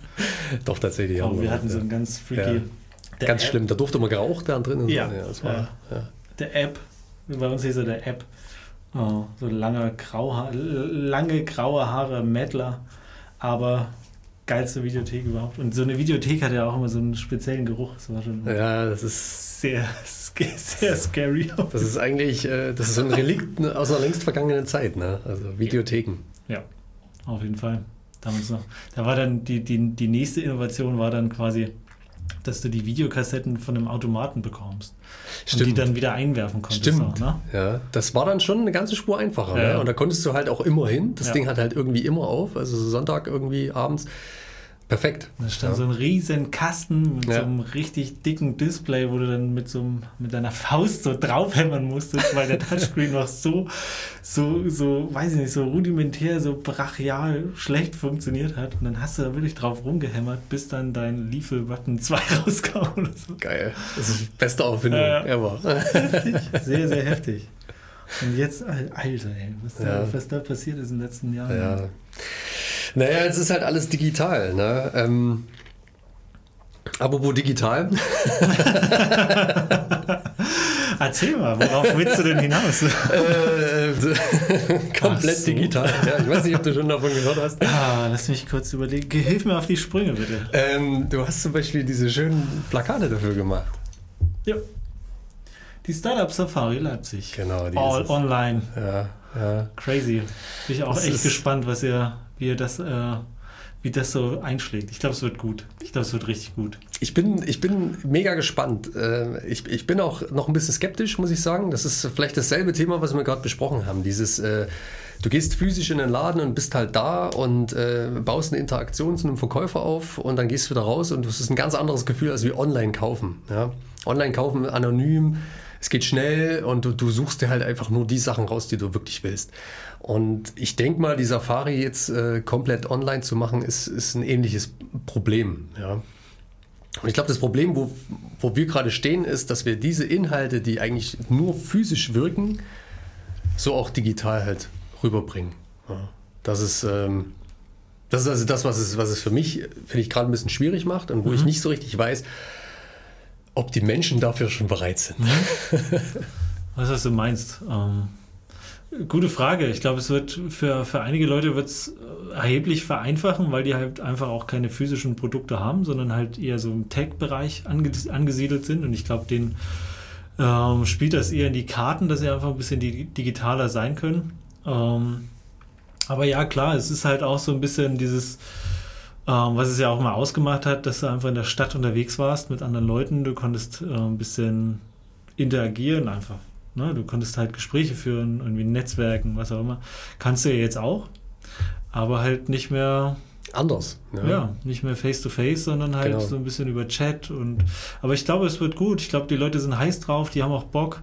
Doch, tatsächlich. Oh, wir hatten ja. so ein ganz freaky. Ja. Ganz App- schlimm. Da durfte man geraucht da drin. und so. Ja, das war, ja. ja. Der App. Bei uns hieß er der App. Oh, so lange, grauha lange graue Haare, Mettler. Aber geilste Videothek überhaupt. Und so eine Videothek hat ja auch immer so einen speziellen Geruch. Das war schon ja, das ist sehr, sehr scary. Das ist eigentlich, äh, das ist so ein Relikt aus einer längst vergangenen Zeit, ne? Also Videotheken. Ja, auf jeden Fall. Damals noch. Da war dann die, die, die nächste Innovation war dann quasi, dass du die Videokassetten von einem Automaten bekommst. Und die dann wieder einwerfen konntest. Stimmt. Auch, ne? Ja, das war dann schon eine ganze Spur einfacher. Ja. Ne? Und da konntest du halt auch immer hin. Das Ja. Ding hat halt irgendwie immer auf. Also so Sonntag irgendwie abends. Perfekt. Da stand Ja. so ein riesen Kasten mit Ja. so einem richtig dicken Display, wo du dann mit so einem, mit deiner Faust so draufhämmern musstest, weil der Touchscreen noch so, so, so, weiß ich nicht, so rudimentär, so brachial schlecht funktioniert hat. Und dann hast du da wirklich drauf rumgehämmert, bis dann dein Lethal Button 2 [LAUGHS] rauskam oder so. Geil. Das ist die beste Erfindung Ja. ever. [LAUGHS] Sehr, sehr heftig. Und jetzt, Al- Alter, ey, was, da, Ja. was da passiert ist in den letzten Jahren. Ja. Naja, jetzt ist halt alles digital. Ne? Ähm, apropos digital. [LAUGHS] Erzähl mal, worauf willst du denn hinaus? [LAUGHS] äh, [LAUGHS] komplett Ach so. digital. Ja, ich weiß nicht, ob du schon davon gehört hast. Ah, lass mich kurz überlegen. Hilf mir auf die Sprünge, bitte. Ähm, du hast zum Beispiel diese schönen Plakate dafür gemacht. Ja. Die Startup Safari Leipzig. Genau, die All ist es. online. Ja, ja. Crazy. Bin ich auch Das echt gespannt, was ihr, wie ihr das, äh, wie das so einschlägt. Ich glaube, es wird gut. Ich glaube, es wird richtig gut. Ich bin, ich bin mega gespannt. Äh, Ich, ich bin auch noch ein bisschen skeptisch, muss ich sagen. Das ist vielleicht dasselbe Thema, was wir gerade besprochen haben. Dieses, äh, du gehst physisch in den Laden und bist halt da und äh, baust eine Interaktion zu einem Verkäufer auf und dann gehst du wieder raus und das ist ein ganz anderes Gefühl als wie online kaufen. Ja? Online kaufen anonym, es geht schnell und du, du suchst dir halt einfach nur die Sachen raus, die du wirklich willst. Und ich denke mal, die Safari jetzt äh, komplett online zu machen, ist, ist ein ähnliches Problem. Ja? Und ich glaube, das Problem, wo, wo wir gerade stehen, ist, dass wir diese Inhalte, die eigentlich nur physisch wirken, so auch digital halt rüberbringen. Ja. Das ist, ähm, das ist also das, was es, was es für mich, finde ich, gerade ein bisschen schwierig macht und wo ich nicht so richtig weiß, ob die Menschen dafür schon bereit sind. [LAUGHS] Was, was du meinst? Ähm, gute Frage. Ich glaube, es wird für, für einige Leute wird es erheblich vereinfachen, weil die halt einfach auch keine physischen Produkte haben, sondern halt eher so im Tech-Bereich ange angesiedelt sind. Und ich glaube, denen ähm, spielt das eher in die Karten, dass sie einfach ein bisschen di digitaler sein können. Ähm, aber ja, klar, es ist halt auch so ein bisschen dieses, ähm, was es ja auch mal ausgemacht hat, dass du einfach in der Stadt unterwegs warst mit anderen Leuten. Du konntest äh, ein bisschen interagieren einfach. Ne? Du konntest halt Gespräche führen, irgendwie Netzwerken, was auch immer. Kannst du ja jetzt auch, aber halt nicht mehr, Anders. ja, nicht mehr face to face, sondern halt Genau. so ein bisschen über Chat und. Aber ich glaube, es wird gut. Ich glaube, die Leute sind heiß drauf, die haben auch Bock.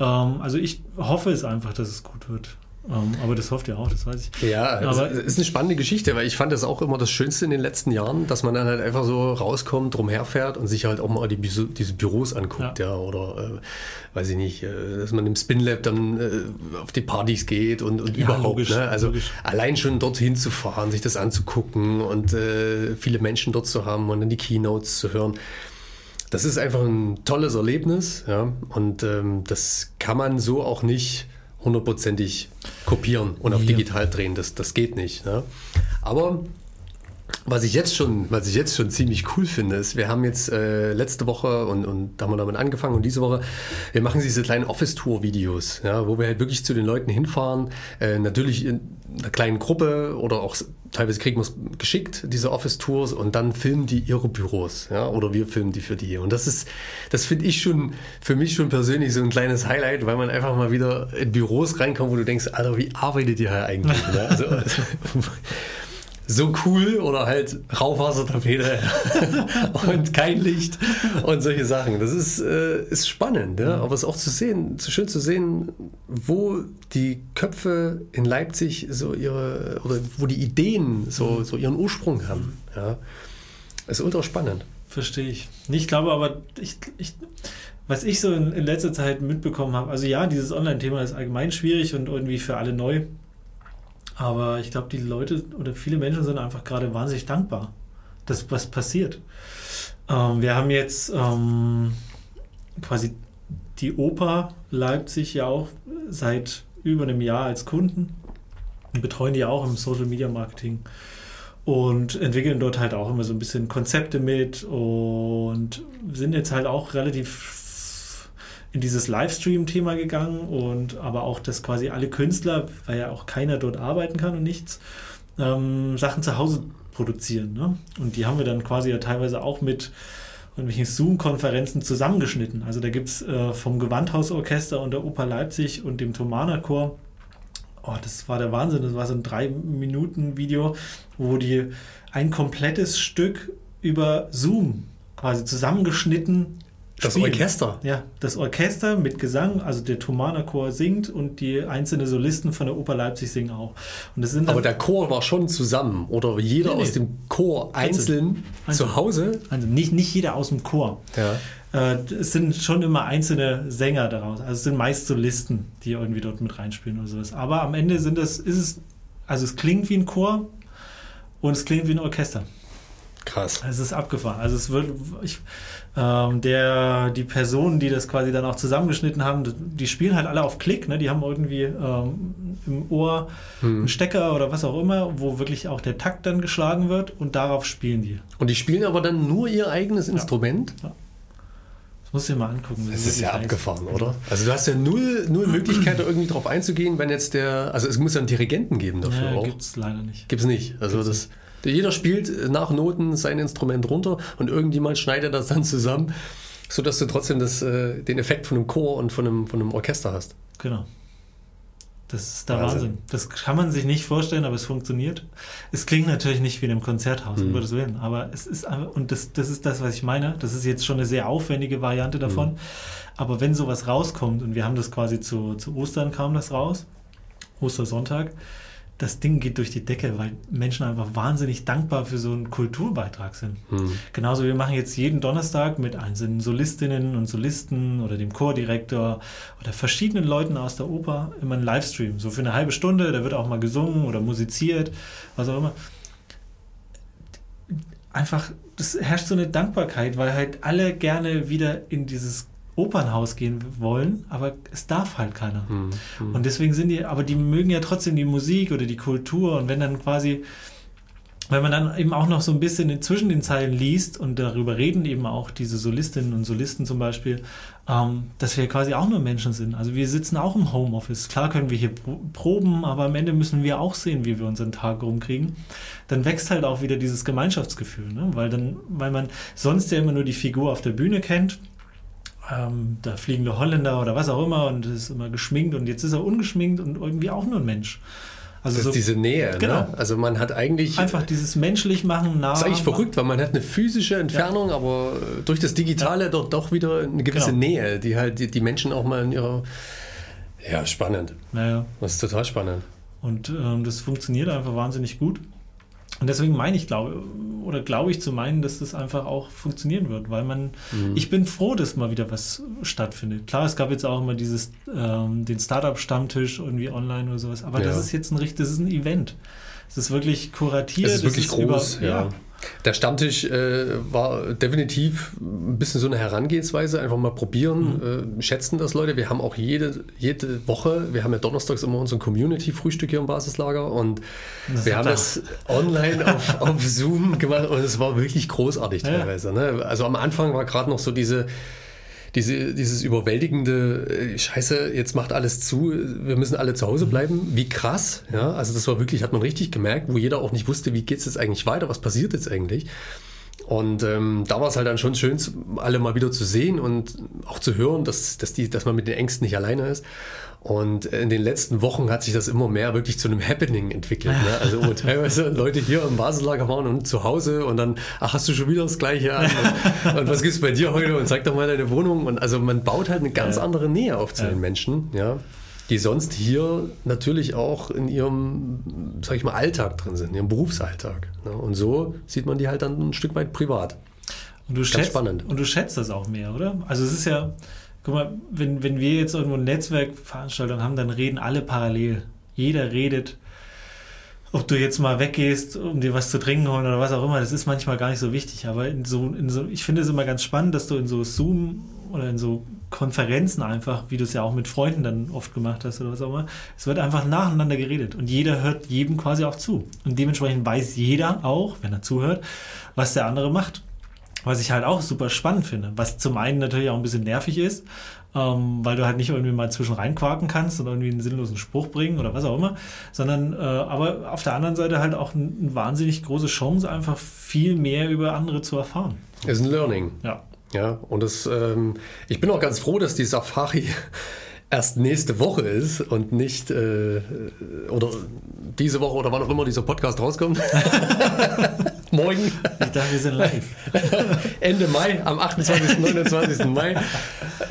Ähm, also ich hoffe es einfach, dass es gut wird. Ähm, aber das hofft ihr auch, das weiß ich. Ja, Aber- es ist eine spannende Geschichte, weil ich fand das auch immer das Schönste in den letzten Jahren, dass man dann halt einfach so rauskommt, drumherfährt und sich halt auch mal die, diese Büros anguckt, ja, oder äh, weiß ich nicht, äh, dass man im Spinlab dann äh, auf die Partys geht und, und Ja, überhaupt. logisch, ne? Also logisch. allein schon dorthin zu fahren, sich das anzugucken und äh, viele Menschen dort zu haben und dann die Keynotes zu hören. Das ist einfach ein tolles Erlebnis, ja, und ähm, das kann man so auch nicht hundertprozentig kopieren und auf digital drehen. Das, das geht nicht. Ne? Aber was ich jetzt schon, was ich jetzt schon ziemlich cool finde, ist, wir haben jetzt äh, letzte Woche und, und da haben wir damit angefangen und diese Woche, wir machen diese kleinen Office-Tour-Videos, ja, wo wir halt wirklich zu den Leuten hinfahren, äh, natürlich in einer kleinen Gruppe oder auch teilweise kriegen wir es geschickt, diese Office-Tours und dann filmen die ihre Büros, ja, oder wir filmen die für die. Und das ist, das finde ich schon, für mich schon persönlich so ein kleines Highlight, weil man einfach mal wieder in Büros reinkommt, wo du denkst, Alter, wie arbeitet ihr hier eigentlich? ne? also, [LAUGHS] so cool oder halt Rauchwassertapete [LAUGHS] und kein Licht und solche Sachen. Das ist, äh, ist spannend, ja? aber es ist auch zu sehen, zu schön zu sehen, wo die Köpfe in Leipzig so ihre oder wo die Ideen so, so ihren Ursprung haben. Ja? Das ist ultra spannend. Verstehe ich. Ich glaube aber, ich, ich, was ich so in, in letzter Zeit mitbekommen habe, also ja, dieses Online-Thema ist allgemein schwierig und irgendwie für alle neu. Aber ich glaube, die Leute oder viele Menschen sind einfach gerade wahnsinnig dankbar, dass was passiert. Ähm, wir haben jetzt ähm, quasi die Oper Leipzig ja auch seit über einem Jahr als Kunden und betreuen die auch im Social Media Marketing und entwickeln dort halt auch immer so ein bisschen Konzepte mit und sind jetzt halt auch relativ in dieses Livestream-Thema gegangen und aber auch, dass quasi alle Künstler, weil ja auch keiner dort arbeiten kann und nichts, ähm, Sachen zu Hause produzieren. Ne? Und die haben wir dann quasi ja teilweise auch mit irgendwelchen Zoom-Konferenzen zusammengeschnitten. Also da gibt es äh, vom Gewandhausorchester und der Oper Leipzig und dem Thomaner Chor oh, das war der Wahnsinn. Das war so ein drei Minuten Video, wo die ein komplettes Stück über Zoom quasi zusammengeschnitten Das spielen. Orchester. Ja, das Orchester mit Gesang, also der Thomaner Chor singt und die einzelnen Solisten von der Oper Leipzig singen auch. Und das sind Aber der Chor war schon zusammen oder jeder Nee, nee. aus dem Chor einzeln, Einzeln. zu Hause. also nicht, nicht jeder aus dem Chor. Ja. Äh, es sind schon immer einzelne Sänger daraus. Also es sind meist Solisten, die irgendwie dort mit reinspielen oder sowas. Aber am Ende sind das, ist es, also es klingt wie ein Chor und es klingt wie ein Orchester. Krass. Es ist abgefahren. Also es wird, ich, ähm, der, die Personen, die das quasi dann auch zusammengeschnitten haben, die spielen halt alle auf Klick, ne? Die haben irgendwie ähm, im Ohr Hm. einen Stecker oder was auch immer, wo wirklich auch der Takt dann geschlagen wird und darauf spielen die. Und die spielen aber dann nur ihr eigenes Instrument? Das musst du dir mal angucken. Das ist ja abgefahren, oder? Also du hast ja null, null Möglichkeit, da irgendwie drauf einzugehen, wenn jetzt der, also es muss ja einen Dirigenten geben dafür Ja, auch. gibt es leider nicht. Gibt's nicht. Also das, jeder spielt nach Noten sein Instrument runter und irgendjemand schneidet das dann zusammen, sodass du trotzdem das, äh, den Effekt von einem Chor und von einem, von einem Orchester hast. Genau. Das ist der Wahnsinn. Wahnsinn. Das kann man sich nicht vorstellen, aber es funktioniert. Es klingt natürlich nicht wie in einem Konzerthaus, um Mhm. Gottes Willen, aber es ist und das, das ist das, was ich meine. Das ist jetzt schon eine sehr aufwendige Variante davon. Aber wenn sowas rauskommt, und wir haben das quasi zu, zu Ostern kam das raus, Ostersonntag, das Ding geht durch die Decke, weil Menschen einfach wahnsinnig dankbar für so einen Kulturbeitrag sind. Hm. Genauso, wir machen jetzt jeden Donnerstag mit einzelnen Solistinnen und Solisten oder dem Chordirektor oder verschiedenen Leuten aus der Oper immer einen Livestream. So für eine halbe Stunde, da wird auch mal gesungen oder musiziert, was auch immer. Einfach, das herrscht so eine Dankbarkeit, weil halt alle gerne wieder in dieses Opernhaus gehen wollen, aber es darf halt keiner. Hm. Hm. Und deswegen sind die, aber die mögen ja trotzdem die Musik oder die Kultur. Und wenn dann quasi, wenn man dann eben auch noch so ein bisschen zwischen den Zeilen liest und darüber reden eben auch diese Solistinnen und Solisten zum Beispiel, ähm, dass wir quasi auch nur Menschen sind. Also wir sitzen auch im Homeoffice. Klar können wir hier pro- proben, aber am Ende müssen wir auch sehen, wie wir unseren Tag rumkriegen. Dann wächst halt auch wieder dieses Gemeinschaftsgefühl, ne? weil dann, weil man sonst ja immer nur die Figur auf der Bühne kennt ähm, der fliegende Holländer oder was auch immer und ist immer geschminkt und jetzt ist er ungeschminkt und irgendwie auch nur ein Mensch. Also Das so ist diese Nähe. Genau. Ne? Also man hat eigentlich. einfach dieses menschlich machen, nah. Das ist eigentlich verrückt, weil man hat eine physische Entfernung, aber äh, durch das Digitale doch, doch wieder eine gewisse Genau. Nähe, die halt die, die Menschen auch mal in ihrer. Ja, spannend. Naja. Das ist total spannend. Und ähm, das funktioniert einfach wahnsinnig gut. Und deswegen meine ich, glaube, oder glaube ich zu meinen, dass das einfach auch funktionieren wird, weil man, Mhm. ich bin froh, dass mal wieder was stattfindet. Klar, es gab jetzt auch immer dieses, ähm, den Startup-Stammtisch irgendwie online oder sowas, aber das Ja. ist jetzt ein richtig, das ist ein Event. Es ist wirklich kuratiert. Es ist wirklich groß, über- ja. Der Stammtisch äh, war definitiv ein bisschen so eine Herangehensweise, einfach mal probieren, Mhm. äh, schätzen das Leute. Wir haben auch jede, jede Woche, wir haben ja donnerstags immer unseren Community-Frühstück hier im Basislager und Das wir haben auch- das online auf, [LAUGHS] auf Zoom gemacht und es war wirklich großartig Ja. teilweise. Ne? Also am Anfang war gerade noch so diese, diese, dieses überwältigende, äh, Scheiße, jetzt macht alles zu, wir müssen alle zu Hause bleiben. Wie krass, ja. Also das war wirklich, hat man richtig gemerkt, wo jeder auch nicht wusste, wie geht es jetzt eigentlich weiter, was passiert jetzt eigentlich. Und ähm, da war es halt dann schon schön, alle mal wieder zu sehen und auch zu hören, dass, dass, die, dass man mit den Ängsten nicht alleine ist. Und in den letzten Wochen hat sich das immer mehr wirklich zu einem Happening entwickelt. Ne? Also wo [LAUGHS] teilweise Leute hier im Basislager waren und zu Hause und dann, ach, hast du schon wieder das Gleiche an? Und, und was gibt's bei dir heute? Und zeig doch mal deine Wohnung. Und also man baut halt eine ganz Ja. andere Nähe auf zu Ja. den Menschen, ja, die sonst hier natürlich auch in ihrem, sag ich mal, Alltag drin sind, in ihrem Berufsalltag. Ne? Und so sieht man die halt dann ein Stück weit privat. Und du, schätzt, spannend. und du schätzt das auch mehr, oder? Also es ist ja, guck mal, wenn, wenn wir jetzt irgendwo eine Netzwerkveranstaltung haben, dann reden alle parallel. Jeder redet. Ob du jetzt mal weggehst, um dir was zu trinken holen oder was auch immer, das ist manchmal gar nicht so wichtig. Aber in so, in so, ich finde es immer ganz spannend, dass du in so Zoom oder in so Konferenzen einfach, wie du es ja auch mit Freunden dann oft gemacht hast oder was auch immer, es wird einfach nacheinander geredet und jeder hört jedem quasi auch zu. Und dementsprechend weiß jeder auch, wenn er zuhört, was der andere macht. Was ich halt auch super spannend finde. Was zum einen natürlich auch ein bisschen nervig ist, ähm, weil du halt nicht irgendwie mal zwischen reinquaken kannst oder irgendwie einen sinnlosen Spruch bringen oder was auch immer, sondern äh, aber auf der anderen Seite halt auch eine ein wahnsinnig große Chance, einfach viel mehr über andere zu erfahren. Ist ein Learning. Ja. Ja, und das, ähm, ich bin auch ganz froh, dass die Safari [LAUGHS] erst nächste Woche ist und nicht äh, oder diese Woche oder wann auch immer dieser Podcast rauskommt. [LAUGHS] [LAUGHS] Morgen. Ich dachte, wir sind live. [LAUGHS] Ende Mai, am 28. 29. Mai.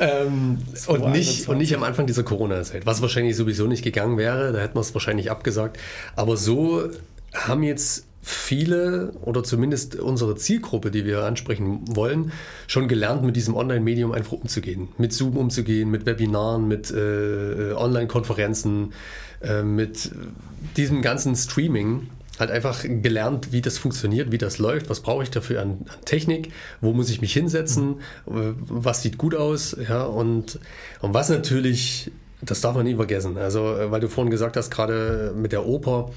Ähm, und, nicht, und nicht am Anfang dieser Corona-Zeit, was wahrscheinlich sowieso nicht gegangen wäre. Da hätten wir es wahrscheinlich abgesagt. Aber so haben jetzt viele oder zumindest unsere Zielgruppe, die wir ansprechen wollen, schon gelernt, mit diesem Online-Medium einfach umzugehen. Mit Zoom umzugehen, mit Webinaren, mit äh, Online-Konferenzen, äh, mit diesem ganzen Streaming. Halt einfach gelernt, wie das funktioniert, wie das läuft, was brauche ich dafür an, an Technik, wo muss ich mich hinsetzen, mhm. was sieht gut aus, ja, und, und was natürlich, das darf man nie vergessen. Also, weil du vorhin gesagt hast, gerade mit der Oper,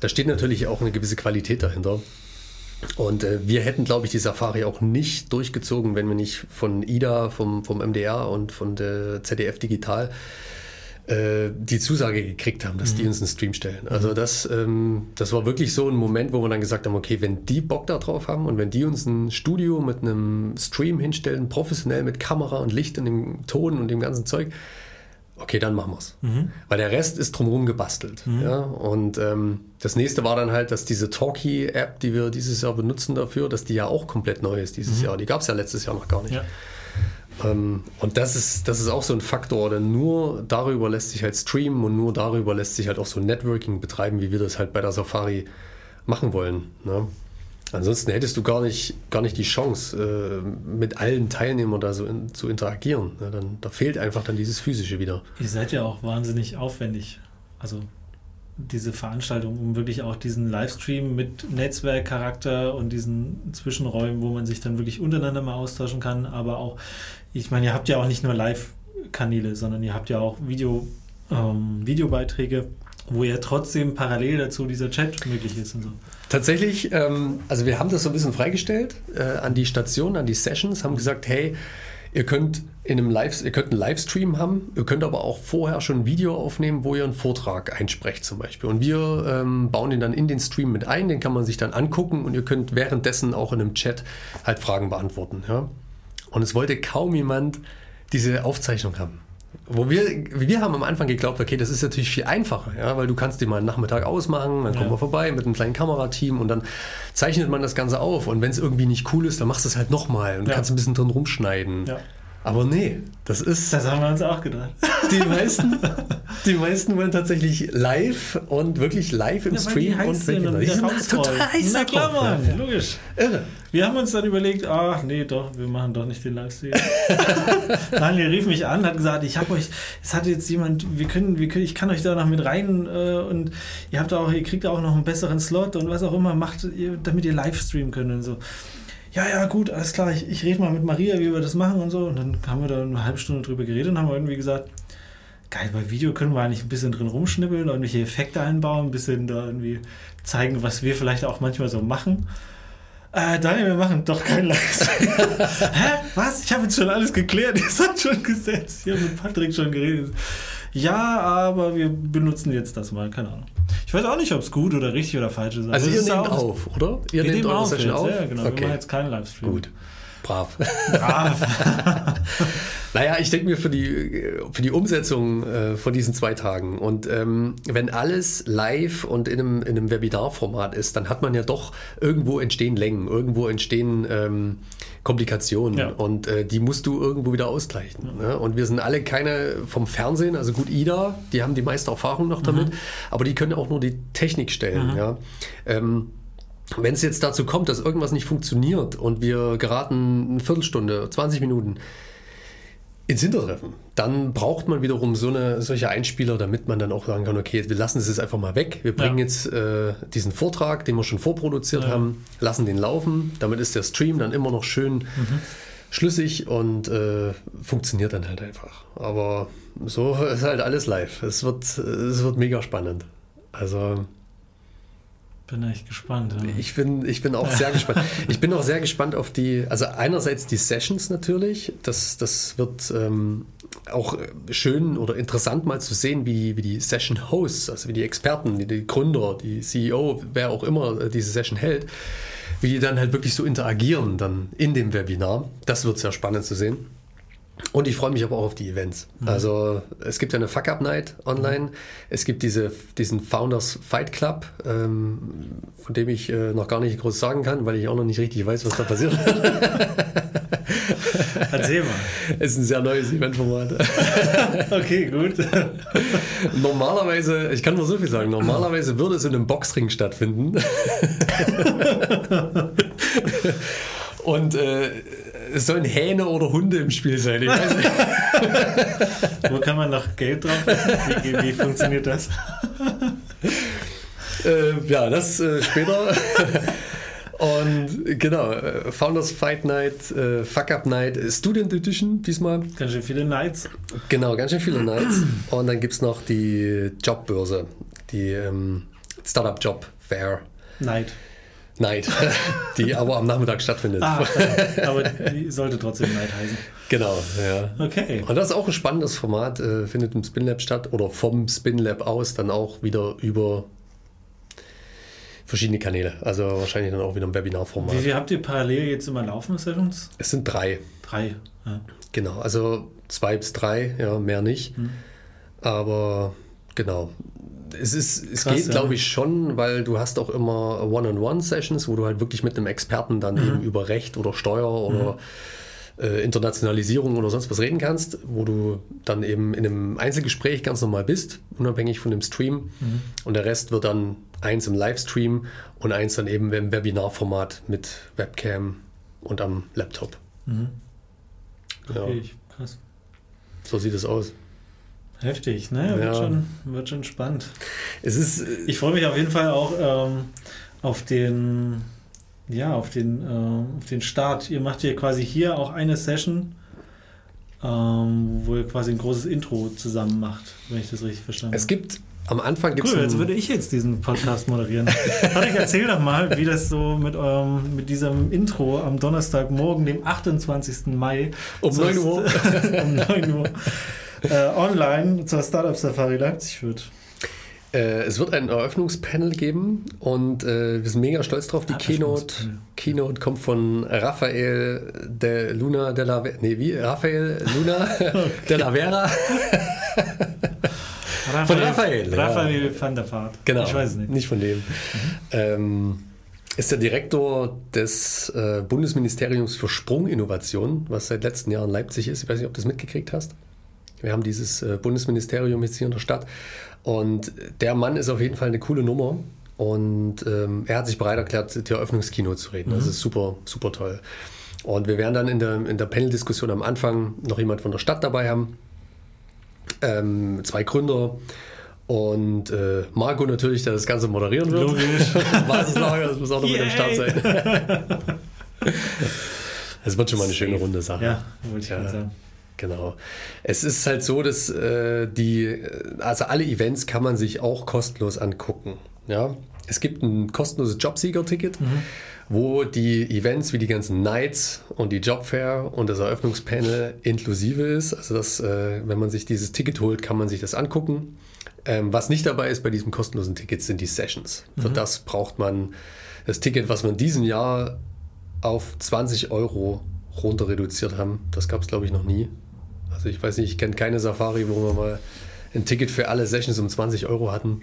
da steht natürlich auch eine gewisse Qualität dahinter. Und äh, wir hätten, glaube ich, die Safari auch nicht durchgezogen, wenn wir nicht von IDA, vom, vom MDR und von der ZDF Digital äh, die Zusage gekriegt haben, dass mhm. die uns einen Stream stellen. Also das, ähm, das war wirklich so ein Moment, wo wir dann gesagt haben, okay, wenn die Bock da drauf haben und wenn die uns ein Studio mit einem Stream hinstellen, professionell mit Kamera und Licht und dem Ton und dem ganzen Zeug, okay, dann machen wir es. Mhm. Weil der Rest ist drumherum gebastelt. Mhm. Ja? Und ähm, das nächste war dann halt, dass diese Talkie-App, die wir dieses Jahr benutzen dafür, dass die ja auch komplett neu ist dieses mhm. Jahr. Die gab es ja letztes Jahr noch gar nicht. Ja. Ähm, und das ist, das ist auch so ein Faktor, denn nur darüber lässt sich halt streamen und nur darüber lässt sich halt auch so Networking betreiben, wie wir das halt bei der Safari machen wollen. Ne? Ansonsten hättest du gar nicht, gar nicht die Chance, äh, mit allen Teilnehmern da so in, zu interagieren. Ja, dann, da fehlt einfach dann dieses Physische wieder. Ihr seid ja auch wahnsinnig aufwendig. Also diese Veranstaltung, um wirklich auch diesen Livestream mit Netzwerkcharakter und diesen Zwischenräumen, wo man sich dann wirklich untereinander mal austauschen kann, aber auch, ich meine, ihr habt ja auch nicht nur Live-Kanäle, sondern ihr habt ja auch Video, ähm, Videobeiträge wo ja trotzdem parallel dazu dieser Chat möglich ist und so. Tatsächlich, ähm, also wir haben das so ein bisschen freigestellt äh, an die Station, an die Sessions, haben gesagt, hey, ihr könnt in einem Live, ihr könnt einen Livestream haben, ihr könnt aber auch vorher schon ein Video aufnehmen, wo ihr einen Vortrag einsprecht zum Beispiel. Und wir ähm, bauen den dann in den Stream mit ein, den kann man sich dann angucken und ihr könnt währenddessen auch in einem Chat halt Fragen beantworten. Ja? Und es wollte kaum jemand diese Aufzeichnung haben. Wo wir, wir haben am Anfang geglaubt, okay, das ist natürlich viel einfacher, ja, weil du kannst dir mal einen Nachmittag ausmachen, dann ja. kommen wir vorbei mit einem kleinen Kamerateam und dann zeichnet man das Ganze auf und wenn es irgendwie nicht cool ist, dann machst du es halt nochmal und ja. kannst ein bisschen drin rumschneiden. Ja. Aber nee, das ist. Das haben wir uns auch gedacht. Die meisten, die meisten wollen tatsächlich live und wirklich live im ja, Stream und Webinar. Die sind total heiß Na klar, Mann, ja. logisch. Irre. Wir haben uns dann überlegt, ach nee, doch, wir machen doch nicht den Livestream. [LAUGHS] Daniel rief mich an, hat gesagt, ich habe euch, es hat jetzt jemand, wir können, wir können, ich kann euch da noch mit rein äh, und ihr habt auch, ihr kriegt auch noch einen besseren Slot und was auch immer macht, damit ihr Livestreamen könnt und so ja, ja, gut, alles klar, ich, ich rede mal mit Maria, wie wir das machen und so. Und dann haben wir da eine halbe Stunde drüber geredet und haben irgendwie gesagt, geil, bei Video können wir eigentlich ein bisschen drin rumschnippeln, irgendwelche Effekte einbauen, ein bisschen da irgendwie zeigen, was wir vielleicht auch manchmal so machen. Äh, Daniel, wir machen doch kein Livestream. [LAUGHS] Hä? Was? Ich habe jetzt schon alles geklärt. [LAUGHS] Ihr seid schon gesetzt. Ich habe mit Patrick schon geredet. Ja, aber wir benutzen jetzt das mal. Keine Ahnung. Ich weiß auch nicht, ob es gut oder richtig oder falsch ist. Also, ihr nehmt auf, oder? Ihr nehmt eure Session auf? Ja, genau. Okay. Wir machen jetzt keinen Livestream. Gut. Brav. Brav. [LAUGHS] naja, ich denke mir für die, für die Umsetzung äh, von diesen zwei Tagen und ähm, wenn alles live und in einem, in einem Webinar-Format ist, dann hat man ja doch irgendwo entstehen Längen, irgendwo entstehen ähm, Komplikationen ja. und äh, die musst du irgendwo wieder ausgleichen. Ja. Ne? Und wir sind alle keine vom Fernsehen, also gut, Ida, die haben die meiste Erfahrung noch damit, mhm. aber die können auch nur die Technik stellen. Mhm. Ja. Ähm, wenn es jetzt dazu kommt, dass irgendwas nicht funktioniert und wir geraten eine Viertelstunde, 20 Minuten ins Hintertreffen, dann braucht man wiederum so eine, solche Einspieler, damit man dann auch sagen kann, okay, wir lassen es jetzt einfach mal weg. Wir bringen ja. jetzt äh, diesen Vortrag, den wir schon vorproduziert ja. haben, lassen den laufen. Damit ist der Stream dann immer noch schön mhm. schlüssig und äh, funktioniert dann halt einfach. Aber so [LAUGHS] ist halt alles live. Es wird, es wird mega spannend. Also bin echt gespannt. Ja. Ich, bin, ich bin auch sehr gespannt. [LAUGHS] Ich bin auch sehr gespannt auf die, also einerseits die Sessions natürlich. Das, das wird ähm, auch schön oder interessant mal zu sehen, wie, wie die Session Hosts, also wie die Experten, die, die Gründer, die CEO, wer auch immer diese Session hält, wie die dann halt wirklich so interagieren dann in dem Webinar. Das wird sehr spannend zu sehen. Und ich freue mich aber auch auf die Events. Mhm. Also es gibt ja eine Fuck-Up-Night online. Mhm. Es gibt diese, diesen Founders Fight Club, ähm, von dem ich äh, noch gar nicht groß sagen kann, weil ich auch noch nicht richtig weiß, was da passiert. [LAUGHS] Erzähl mal. Es ist ein sehr neues Eventformat. [LAUGHS] okay, gut. [LAUGHS] Normalerweise, ich kann nur so viel sagen, normalerweise würde es in einem Boxring stattfinden. Und äh, es sollen Hähne oder Hunde im Spiel sein. Ich weiß nicht. [LAUGHS] Wo kann man noch Geld drauf wie, wie, funktioniert das? [LAUGHS] Äh, ja, das äh, später. [LAUGHS] Und genau, äh, Founders Fight Night, äh, Fuck Up Night, Student Edition diesmal. Ganz schön viele Nights. Genau, ganz schön viele Nights. Und dann gibt es noch die Jobbörse, die ähm, Startup Job Fair. Night. Night, [LAUGHS] die aber am Nachmittag stattfindet. Ah, aber die sollte trotzdem Night heißen. Genau, ja. Okay. Und das ist auch ein spannendes Format, äh, findet im SpinLab statt oder vom SpinLab aus dann auch wieder über verschiedene Kanäle. Also wahrscheinlich dann auch wieder ein Webinarformat. Wie viel habt ihr parallel jetzt immer laufende Sessions? Es sind drei. Drei, ja. Genau, also zwei bis drei, ja, mehr nicht. Hm. Aber genau, es, ist, es Krass, geht, ja. glaube ich, schon, weil du hast auch immer One-on-One-Sessions, wo du halt wirklich mit einem Experten dann mhm. eben über Recht oder Steuer oder mhm. äh, Internationalisierung oder sonst was reden kannst, wo du dann eben in einem Einzelgespräch ganz normal bist, unabhängig von dem Stream. Mhm. Und der Rest wird dann eins im Livestream und eins dann eben im Webinarformat mit Webcam und am Laptop. Mhm. Okay, ja. krass. So sieht es aus. Heftig, ne? Wird, ja. schon, wird schon spannend. Es ist, ich freue mich auf jeden Fall auch ähm, auf den, ja, auf den, äh, auf den Start. Ihr macht hier quasi hier auch eine Session, ähm, wo ihr quasi ein großes Intro zusammen macht, wenn ich das richtig verstanden habe. Es gibt am Anfang gibt Cool, jetzt würde ich jetzt diesen Podcast moderieren. [LAUGHS] Patrick, erzähl doch mal, wie das so mit, eurem, mit diesem Intro am Donnerstagmorgen, dem 28. Mai. Um so 9 Uhr. [LAUGHS] um 9 Uhr äh, online zur Startup Safari Leipzig wird. Äh, es wird ein Eröffnungspanel geben und äh, wir sind mega stolz drauf. Die Keynote, Keynote kommt von Raphael de Luna de la Nee, wie? Raphael Luna [LAUGHS] okay. de la Vera. Raphael, von Raphael. Raphael ja. van der Vaart. Genau. Ich weiß nicht. Nicht von dem. Mhm. Ähm, ist der Direktor des äh, Bundesministeriums für Sprunginnovation, was seit letzten Jahr in Leipzig ist. Ich weiß nicht, ob du das mitgekriegt hast. Wir haben dieses äh, Bundesministerium jetzt hier in der Stadt. Und der Mann ist auf jeden Fall eine coole Nummer. Und ähm, er hat sich bereit erklärt, die Eröffnungskino zu reden. Mhm. Das ist super, super toll. Und wir werden dann in der, in der Panel-Diskussion am Anfang noch jemand von der Stadt dabei haben. Ähm, zwei Gründer. Und äh, Marco natürlich, der das Ganze moderieren wird. Logisch. [LAUGHS] Basislager, das muss auch noch Yay. mit am Start sein. [LAUGHS] Es wird schon mal eine schöne runde Sache. Ja, wollte ich ja. sagen. Genau. Es ist halt so, dass äh, die, also alle Events kann man sich auch kostenlos angucken. Ja, es gibt ein kostenloses Jobsieger-Ticket, mhm. wo die Events wie die ganzen Nights und die Jobfair und das Eröffnungspanel inklusive ist. Also das, äh, wenn man sich dieses Ticket holt, kann man sich das angucken. Ähm, was nicht dabei ist bei diesem kostenlosen Ticket, sind die Sessions. Mhm. Für das braucht man das Ticket, was wir in diesem Jahr auf 20 Euro runter reduziert haben. Das gab es, glaube ich, noch nie. Also ich weiß nicht, ich kenne keine Safari, wo wir mal ein Ticket für alle Sessions um 20 Euro hatten.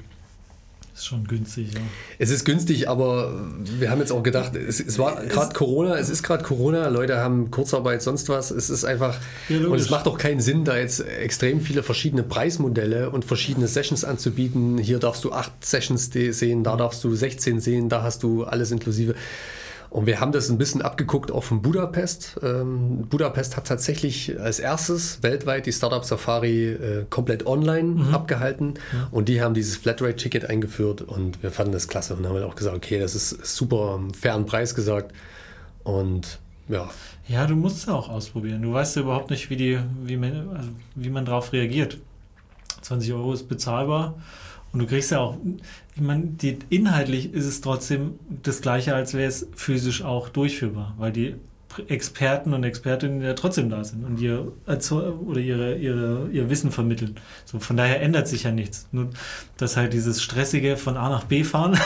Ist schon günstig, ja. Es ist günstig, aber wir haben jetzt auch gedacht, es, es war gerade Corona, es ist gerade Corona, Leute haben Kurzarbeit, sonst was. Es ist einfach, ja, und es macht doch keinen Sinn, da jetzt extrem viele verschiedene Preismodelle und verschiedene Sessions anzubieten. Hier darfst du acht Sessions sehen, da darfst du 16 sehen, da hast du alles inklusive. Und wir haben das ein bisschen abgeguckt auch von Budapest. Ähm, Budapest hat tatsächlich als erstes weltweit die Startup Safari äh, komplett online mhm. abgehalten. Ja. Und die haben dieses Flatrate-Ticket eingeführt und wir fanden das klasse und haben halt auch gesagt, okay, das ist super fairen Preis gesagt. Und ja. Ja, du musst es auch ausprobieren. Du weißt ja überhaupt nicht, wie, die, wie, man, also wie man darauf reagiert. 20 Euro ist bezahlbar. Und du kriegst ja auch, ich meine, die, inhaltlich ist es trotzdem das Gleiche, als wäre es physisch auch durchführbar, weil die Experten und Expertinnen ja trotzdem da sind und ihr oder ihre, ihre, ihr Wissen vermitteln. So, von daher ändert sich ja nichts. Nur, dass halt dieses stressige von A nach B fahren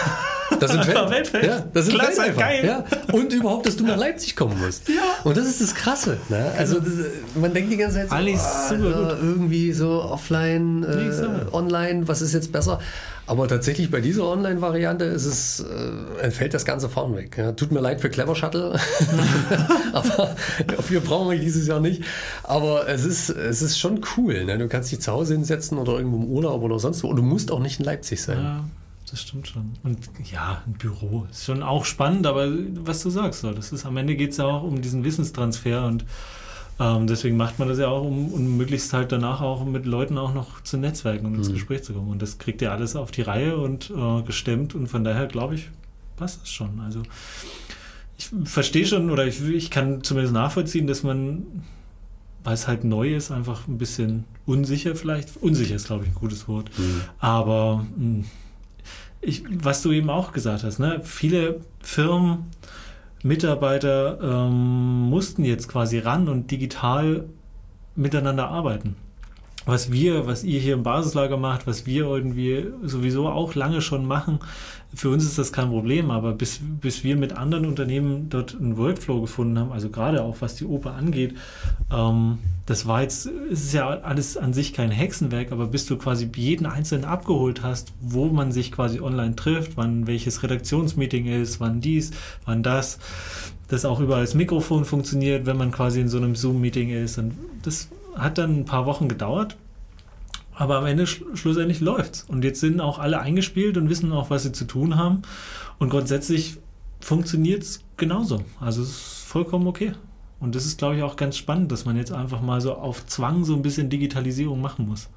Das sind [LAUGHS] Feld. Weltfeld. Ja, das sind Klasse, Feld einfach. geil. Ja. Und überhaupt, dass du nach Leipzig kommen musst. Ja. Und das ist das Krasse. Ne? Also das, man denkt die ganze Zeit so, Alles super gut. ja, irgendwie so offline, äh, online, was ist jetzt besser? Aber tatsächlich bei dieser Online-Variante ist es, äh, entfällt das ganze Fahren weg. Ja. Tut mir leid für Clever Shuttle, [LAUGHS] [LAUGHS] aber wir brauchen wir dieses Jahr nicht. Aber es ist, es ist schon cool. Ne? Du kannst dich zu Hause hinsetzen oder irgendwo im Urlaub oder sonst wo. Und du musst auch nicht in Leipzig sein. Ja, das stimmt schon. Und ja, ein Büro ist schon auch spannend, aber was du sagst, so, das ist am Ende geht es ja auch um diesen Wissenstransfer und ähm, deswegen macht man das ja auch, um, um möglichst halt danach auch mit Leuten auch noch zu netzwerken und ins Mhm. Gespräch zu kommen. Und das kriegt ihr alles auf die Reihe und äh, gestemmt und von daher glaube ich, passt das schon. Also ich verstehe schon oder ich, ich kann zumindest nachvollziehen, dass man, weil es halt neu ist, einfach ein bisschen unsicher vielleicht. Unsicher ist, glaube ich, ein gutes Wort. Mhm. Aber mh, ich, was du eben auch gesagt hast, ne? viele Firmen, Mitarbeiter ähm, mussten jetzt quasi ran und digital miteinander arbeiten. Was wir, was ihr hier im Basislager macht, was wir irgendwie sowieso auch lange schon machen, für uns ist das kein Problem, aber bis, bis wir mit anderen Unternehmen dort einen Workflow gefunden haben, also gerade auch was die Oper angeht, ähm, das war jetzt, es ist ja alles an sich kein Hexenwerk, aber bis du quasi jeden Einzelnen abgeholt hast, wo man sich quasi online trifft, wann welches Redaktionsmeeting ist, wann dies, wann das, dass auch überall das Mikrofon funktioniert, wenn man quasi in so einem Zoom-Meeting ist. Und das hat dann ein paar Wochen gedauert. Aber am Ende sch schlussendlich läuft's. Und jetzt sind auch alle eingespielt und wissen auch, was sie zu tun haben. Und grundsätzlich funktioniert's genauso. Also es ist vollkommen okay. Und das ist, glaube ich, auch ganz spannend, dass man jetzt einfach mal so auf Zwang so ein bisschen Digitalisierung machen muss.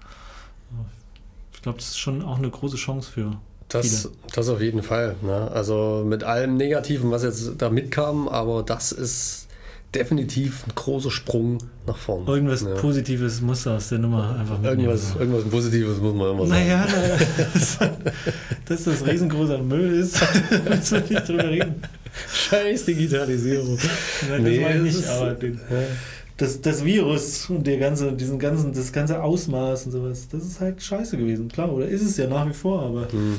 Ich glaube, das ist schon auch eine große Chance für Das, viele. das auf jeden Fall. Ne? Also mit allem Negativen, was jetzt da mitkam, aber das ist definitiv ein großer Sprung nach vorne. Irgendwas ja. Positives muss aus der Nummer einfach mitnehmen. Irgendwas, irgendwas Positives muss man immer sagen. Naja, naja. [LAUGHS] dass das riesengroßer Müll ist, [LAUGHS] müssen wir nicht drüber reden. Scheiß Digitalisierung. Nein, Nee, das meine ich nicht, aber den, das, das Virus und der ganze, diesen ganzen, das ganze Ausmaß und sowas, das ist halt scheiße gewesen, klar, oder ist es ja nach wie vor, aber Hm.